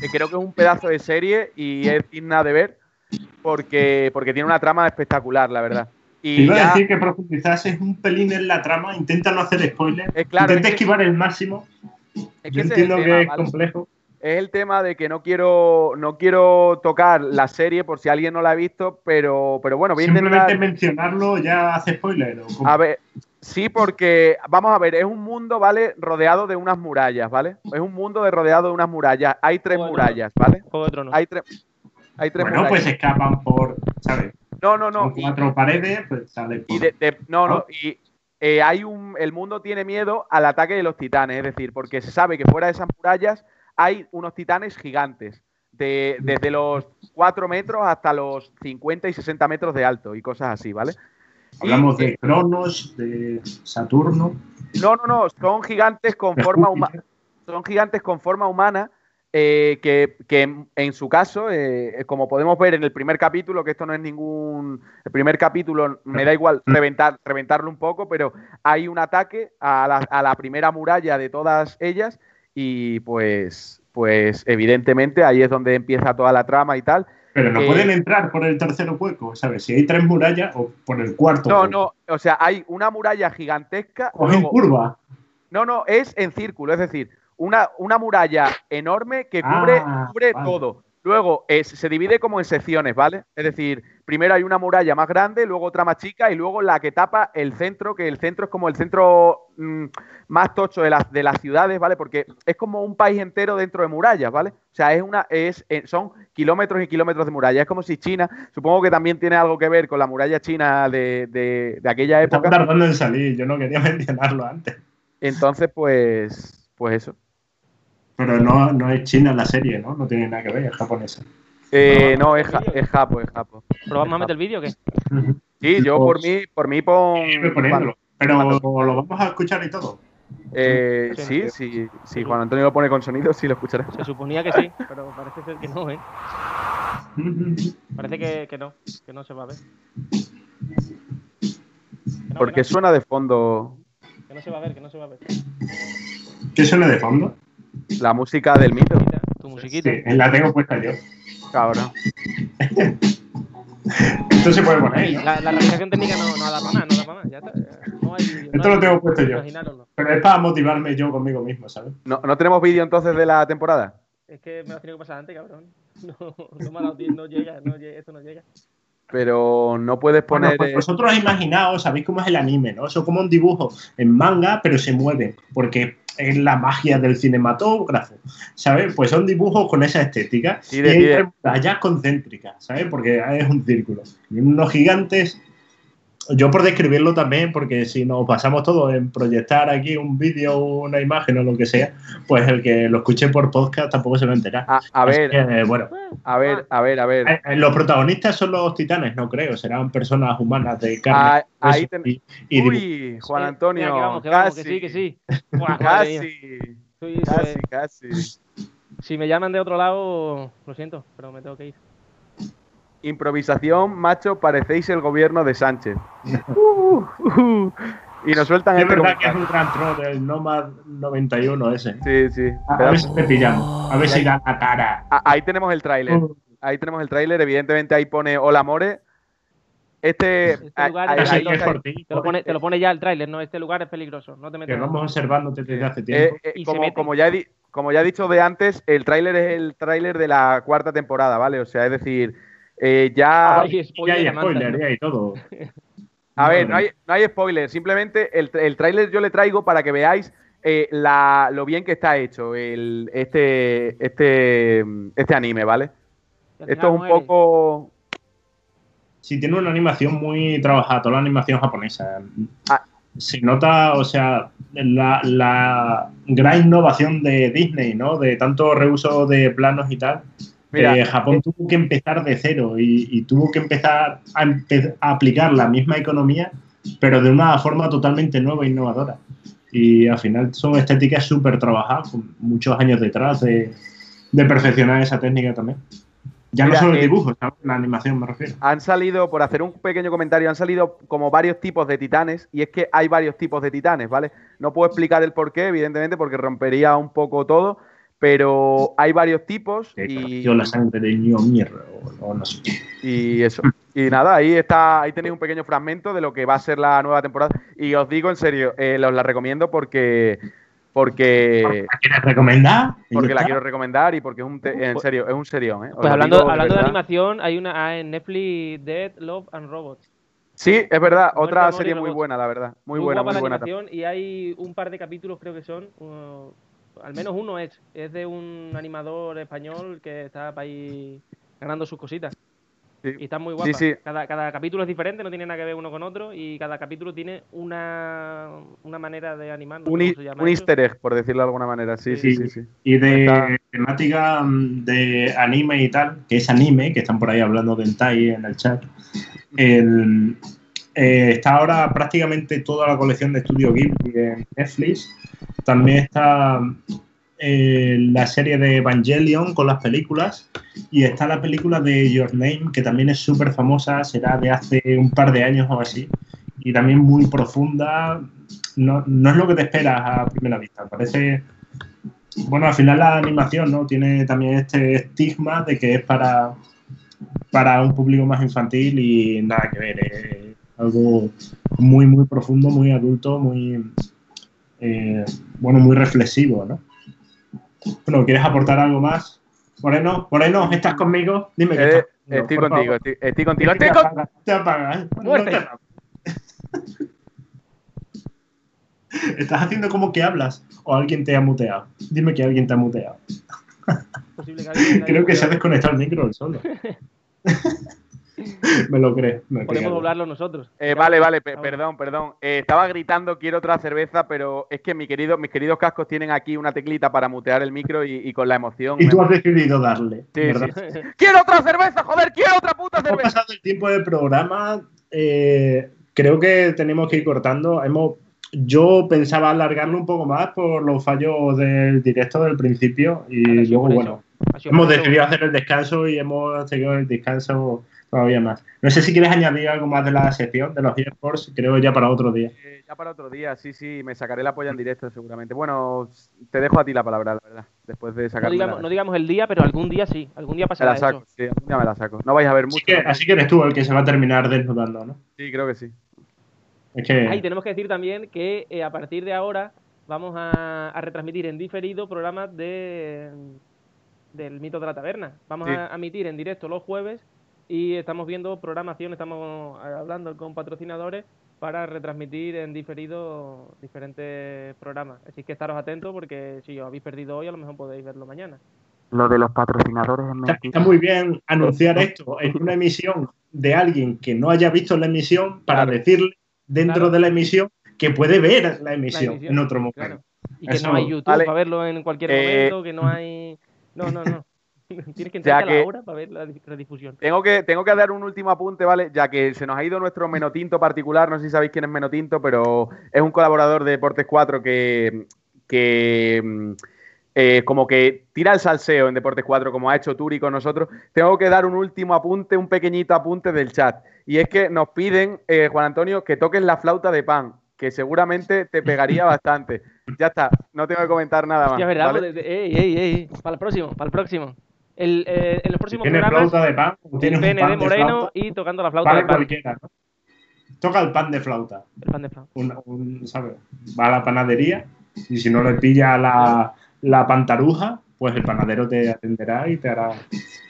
eh, creo que es un pedazo de serie y es digna de ver porque, porque tiene una trama espectacular, la verdad. Y iba a ya- decir que profundizases un pelín en la trama, intenta no hacer spoiler, Eh, claro, intenta esquivar el máximo. es que Yo entiendo tema, que es ¿vale? Es el tema de que no quiero no quiero tocar la serie por si alguien no la ha visto, pero, pero bueno, voy a Simplemente mencionarlo ya hace spoiler. ¿o? A ver, sí, porque vamos a ver, es un mundo, ¿vale? Rodeado de unas murallas, ¿vale? Es un mundo de rodeado de unas murallas. Hay tres murallas, ¿vale? Juego de Tronos. Hay tres. Hay tres bueno, murallas. pues escapan por, ¿sabes? no, no, no. Son y- cuatro paredes, pues sale por... Y de- no, ¿No? y eh, hay un, el mundo tiene miedo al ataque de los titanes, es decir, porque se sabe que fuera de esas murallas hay unos titanes gigantes, de, desde los 4 metros hasta los 50 y 60 metros de alto y cosas así, ¿vale? Hablamos de Cronos, de Saturno. No, no, no, son gigantes con forma humana. Son gigantes con forma humana. eh, que, que en, en su caso, eh, como podemos ver en el primer capítulo, que esto no es ningún. El primer capítulo me da igual reventar, reventarlo un poco, pero hay un ataque a la, a la primera muralla de todas ellas, y pues, pues evidentemente ahí es donde empieza toda la trama y tal. Pero no Eh, pueden entrar por el tercer hueco, ¿sabes? Si hay tres murallas o por el cuarto. No, hueco. no, o sea, hay una muralla gigantesca. O en curva. No, no, es en círculo, es decir, una, una muralla enorme que cubre, Ah, cubre vale. todo. Luego es- se divide como en secciones, ¿vale? Es decir, primero hay una muralla más grande, luego otra más chica y luego la que tapa el centro, que el centro es como el centro mm, más tocho de las, de las ciudades, ¿vale? Porque es como un país entero dentro de murallas, ¿vale? O sea, es una, es, eh, son kilómetros y kilómetros de muralla. Es como si China, supongo que también tiene algo que ver con la muralla china de, de- de aquella época. tardando en salir, yo no quería mencionarlo antes. Entonces, pues, pues eso. Pero no, no es China la serie, ¿no? No tiene nada que ver, es japonesa. Eh, No, es, ja- es Japo, es Japo. ¿Pero vamos a meter el vídeo o qué? Sí, yo por Pues, mí, por mí pon. Pero lo vamos a escuchar y todo. Eh, Sí. sí, sí, sí, Juan Antonio lo pone con sonido, sí lo escucharás. Se suponía que sí, pero parece ser que no, ¿eh? Parece que, que no, que no se va a ver. No, Porque que suena de fondo que no se va a ver, que no se va a ver. ¿Qué suena de fondo? La música del mito, Mira, Tu musiquita. Sí, la tengo puesta yo. cabrón. Esto se puede poner, ¿no? La, la realización técnica no, no da para más, no da para. Ya está. No hay vídeo. Esto lo tengo puesto yo. Pero es para motivarme yo conmigo mismo, ¿sabes? ¿No, no tenemos vídeo entonces de la temporada? Es que me lo has tenido que pasar antes, cabrón. No, no me ha dado tiempo, no llega, no llega, esto no llega. Pero no puedes Bueno, poner. pues eh, vosotros imaginaos, sabéis cómo es el anime, ¿no? Eso es como un dibujo en manga, pero se mueve, porque es la magia del cinematógrafo, ¿sabes? Pues son dibujos con esa estética Sí, y hay concéntricas, ¿sabes? Porque es un círculo. Y unos gigantes, yo por describirlo también, porque si nos pasamos todo en proyectar aquí un vídeo, una imagen o lo que sea, pues el que lo escuche por podcast tampoco se va a enterar. a, ver, que, eh, bueno, a ver, a ver, a ver. eh, eh, los protagonistas son los titanes, no creo, serán personas humanas de carne. Ah, ahí ten- y-. Uy, Juan Antonio. venga, que vamos, que vamos, que casi, sí, que sí. Buah, madre mía. Casi, casi. Si me llaman de otro lado, lo siento, pero me tengo que ir. Improvisación, macho, parecéis el gobierno de Sánchez. Uh, uh, y nos sueltan Es este verdad que es un gran troll, el Nomad 91 ese. Sí, sí. A ver si te pillamos, a ver si da la cara. Ah, Ahí tenemos el tráiler. Ahí tenemos el tráiler. Evidentemente ahí pone Hola More. Este, Este lugar ahí- es ahí- que es peligroso. por ti, Te lo pone, te lo pone ya el tráiler, ¿no? Este lugar es peligroso, no te metas. que vamos observándote desde hace eh, tiempo. eh, se como, ya he, como ya he dicho de antes, el tráiler es el tráiler de la cuarta temporada, ¿vale? O sea, es decir, eh, ya... Ay, y spoiler hay de Manta, spoiler, ¿no? y hay todo. A ver, no hay, no hay spoiler, simplemente el, el tráiler yo le traigo para que veáis eh, la, lo bien que está hecho el, este, este, este anime, ¿vale? Esto es un muere. poco... Sí, tiene una animación muy trabajada, toda la animación japonesa. Ah. Se nota, o sea, la, la gran innovación de Disney, ¿no? De tanto reuso de planos y tal. Mira, Eh, Japón tuvo que empezar de cero y, y tuvo que empezar a, empe- a aplicar la misma economía, pero de una forma totalmente nueva e innovadora. Y al final son estéticas súper trabajadas, con muchos años detrás de, de perfeccionar esa técnica también. Ya Mira, no solo el eh, dibujo, ¿sabes? la animación me refiero. han salido, por hacer un pequeño comentario, han salido como varios tipos de titanes, y es que hay varios tipos de titanes, ¿vale? No puedo explicar el por qué, evidentemente, porque rompería un poco todo, pero hay varios tipos y, la sangre de Mjolnir o, o no sé qué. y eso. Y nada, ahí está, ahí tenéis un pequeño fragmento de lo que va a ser la nueva temporada. Y os digo en serio, eh, os la recomiendo porque porque ¿La quieres recomendar? Porque la quiero recomendar y porque es un te- en serio, es un serión, ¿eh? Os Pues hablando, digo hablando de, animación, hay una ah, en Netflix, Dead, Love and Robots. Sí, es verdad, Muerte, otra serie muy buena, la verdad. Muy, buena, muy buena. y hay un par de capítulos, creo que son, uh, al menos uno es, es de un animador español que está ahí ganando sus cositas. Sí. Y están muy Sí, guapas. sí. Cada, cada capítulo es diferente, no tiene nada que ver uno con otro y cada capítulo tiene una, una manera de animar. no Un, un easter egg, por decirlo de alguna manera. Sí, sí, sí. Sí. sí. Y de Está- temática mm, de anime y tal, que es anime, que están por ahí hablando de hentai en el chat. el- eh, está ahora prácticamente toda la colección de Studio Ghibli en Netflix. También está eh, la serie de Evangelion con las películas. Y está la película de Your Name, que también es súper famosa, será de hace un par de años o así. Y también muy profunda. No, no es lo que te esperas a primera vista. Parece bueno, al final la animación, ¿no? Tiene también este estigma de que es para, para un público más infantil y nada que ver. Es algo muy, muy profundo, muy adulto, muy, eh, bueno, muy reflexivo, ¿no? Bueno, ¿quieres aportar algo más? Moreno, Moreno, ¿estás conmigo? Dime que Eh, estás conmigo, estoy contigo, estoy, estoy contigo. Te con- apagas, te apagas. ¿eh? No te. Estás haciendo como que hablas o alguien te ha muteado. Dime que alguien te ha muteado. Que Creo que se ha desconectado el micro él solo. me lo creo. Me Podemos creo. doblarlo nosotros. Eh, vale, vale, perdón, perdón. Eh, estaba gritando, quiero otra cerveza, pero es que mi querido, mis queridos cascos tienen aquí una teclita para mutear el micro y, y con la emoción. Y tú has decidido darle. Sí. ¡Quiero otra cerveza, joder! ¡Quiero otra puta Hemos cerveza! pasado el tiempo del programa. eh, creo que tenemos que ir cortando. Hemos, yo pensaba alargarlo un poco más por los fallos del directo del principio y luego, bueno, hemos decidido hacer el descanso y hemos seguido el descanso todavía más. No sé si quieres añadir algo más de la sección de los eSports, creo ya para otro día. Eh, ya para otro día, sí, sí, me sacaré la polla en directo seguramente. Bueno, te dejo a ti la palabra, la verdad, después de No sacar digamos, no digamos el día, pero algún día sí. Algún día Me pasará la saco, eso. sí, algún día me la saco. No vais a ver Así mucho. que, así que eres tú el que se va a terminar desnudando, ¿no? Sí, creo que sí. Es que Ah, y tenemos que decir también que eh, a partir de ahora vamos a, a retransmitir en diferido programas de del mito de la taberna. Vamos Sí. a emitir en directo los jueves y estamos viendo programación, estamos eh, hablando con patrocinadores para retransmitir en diferido diferentes programas. Así que estaros atentos porque si os habéis perdido hoy, a lo mejor podéis verlo mañana. Lo de los patrocinadores es está, está muy bien anunciar esto en una emisión de alguien que no haya visto la emisión para Claro. decirle dentro Claro. de la emisión que puede ver la emisión, emisión, en otro momento. Claro. Y que Eso, no hay YouTube vale. para verlo en cualquier Eh, momento, que no hay... No, no, no. Tienes que entrar a la hora para ver la di- redifusión. Tengo que, tengo que dar un último apunte, ¿vale? Ya que se nos ha ido nuestro Menotinto particular, no sé si sabéis quién es Menotinto, pero es un colaborador de Deportes 4 que, que mm, eh, como que tira el salseo en Deportes 4, como ha hecho Turi con nosotros. Tengo que dar un último apunte, un pequeñito apunte del chat. Y es que nos piden, eh, Juan Antonio, que toques la flauta de pan, que seguramente te pegaría bastante. Ya está, no tengo que comentar nada más. Ya, ¿verdad? ¿vale? Pues, de- de- ey, ey, ey. Para el próximo, para el próximo. El, eh, en los próximos programas, flauta de pan, pene pan de de Moreno flauta, y tocando la flauta de pan. cualquiera. ¿no? Toca el pan de flauta. El pan de flauta. un- un- ¿sabes? Va a la panadería y si no le pilla la, la pantaruja, pues el panadero te atenderá y te hará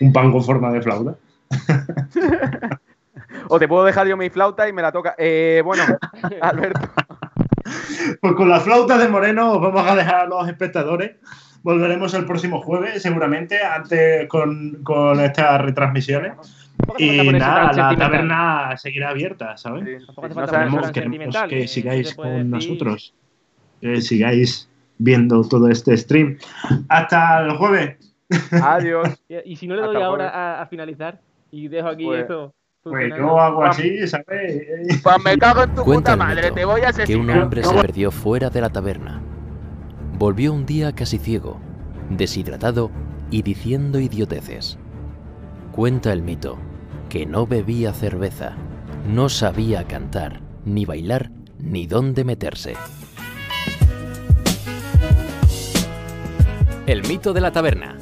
un pan con forma de flauta. O te puedo dejar yo mi flauta y me la toca. Eh, bueno, Alberto. Pues con la flauta de Moreno os vamos a dejar a los espectadores. Volveremos el próximo jueves, seguramente, antes con, con estas retransmisiones. Y nada, la taberna seguirá abierta, ¿sabes? Sí, queremos sentimental, que sigáis con decir- nosotros, que sigáis viendo todo este stream. Hasta el jueves. Adiós. Y, y si no le Hasta doy el ahora a, a finalizar y dejo aquí Pues- esto. Pues yo hago así, ¿sabes? Pues me cago en tu Cuenta puta madre, te voy a que un asesinar. hombre se perdió fuera de la taberna. Volvió un día casi ciego, deshidratado y diciendo idioteces. Cuenta el mito que no bebía cerveza, no sabía cantar, ni bailar, ni dónde meterse. El mito de la taberna,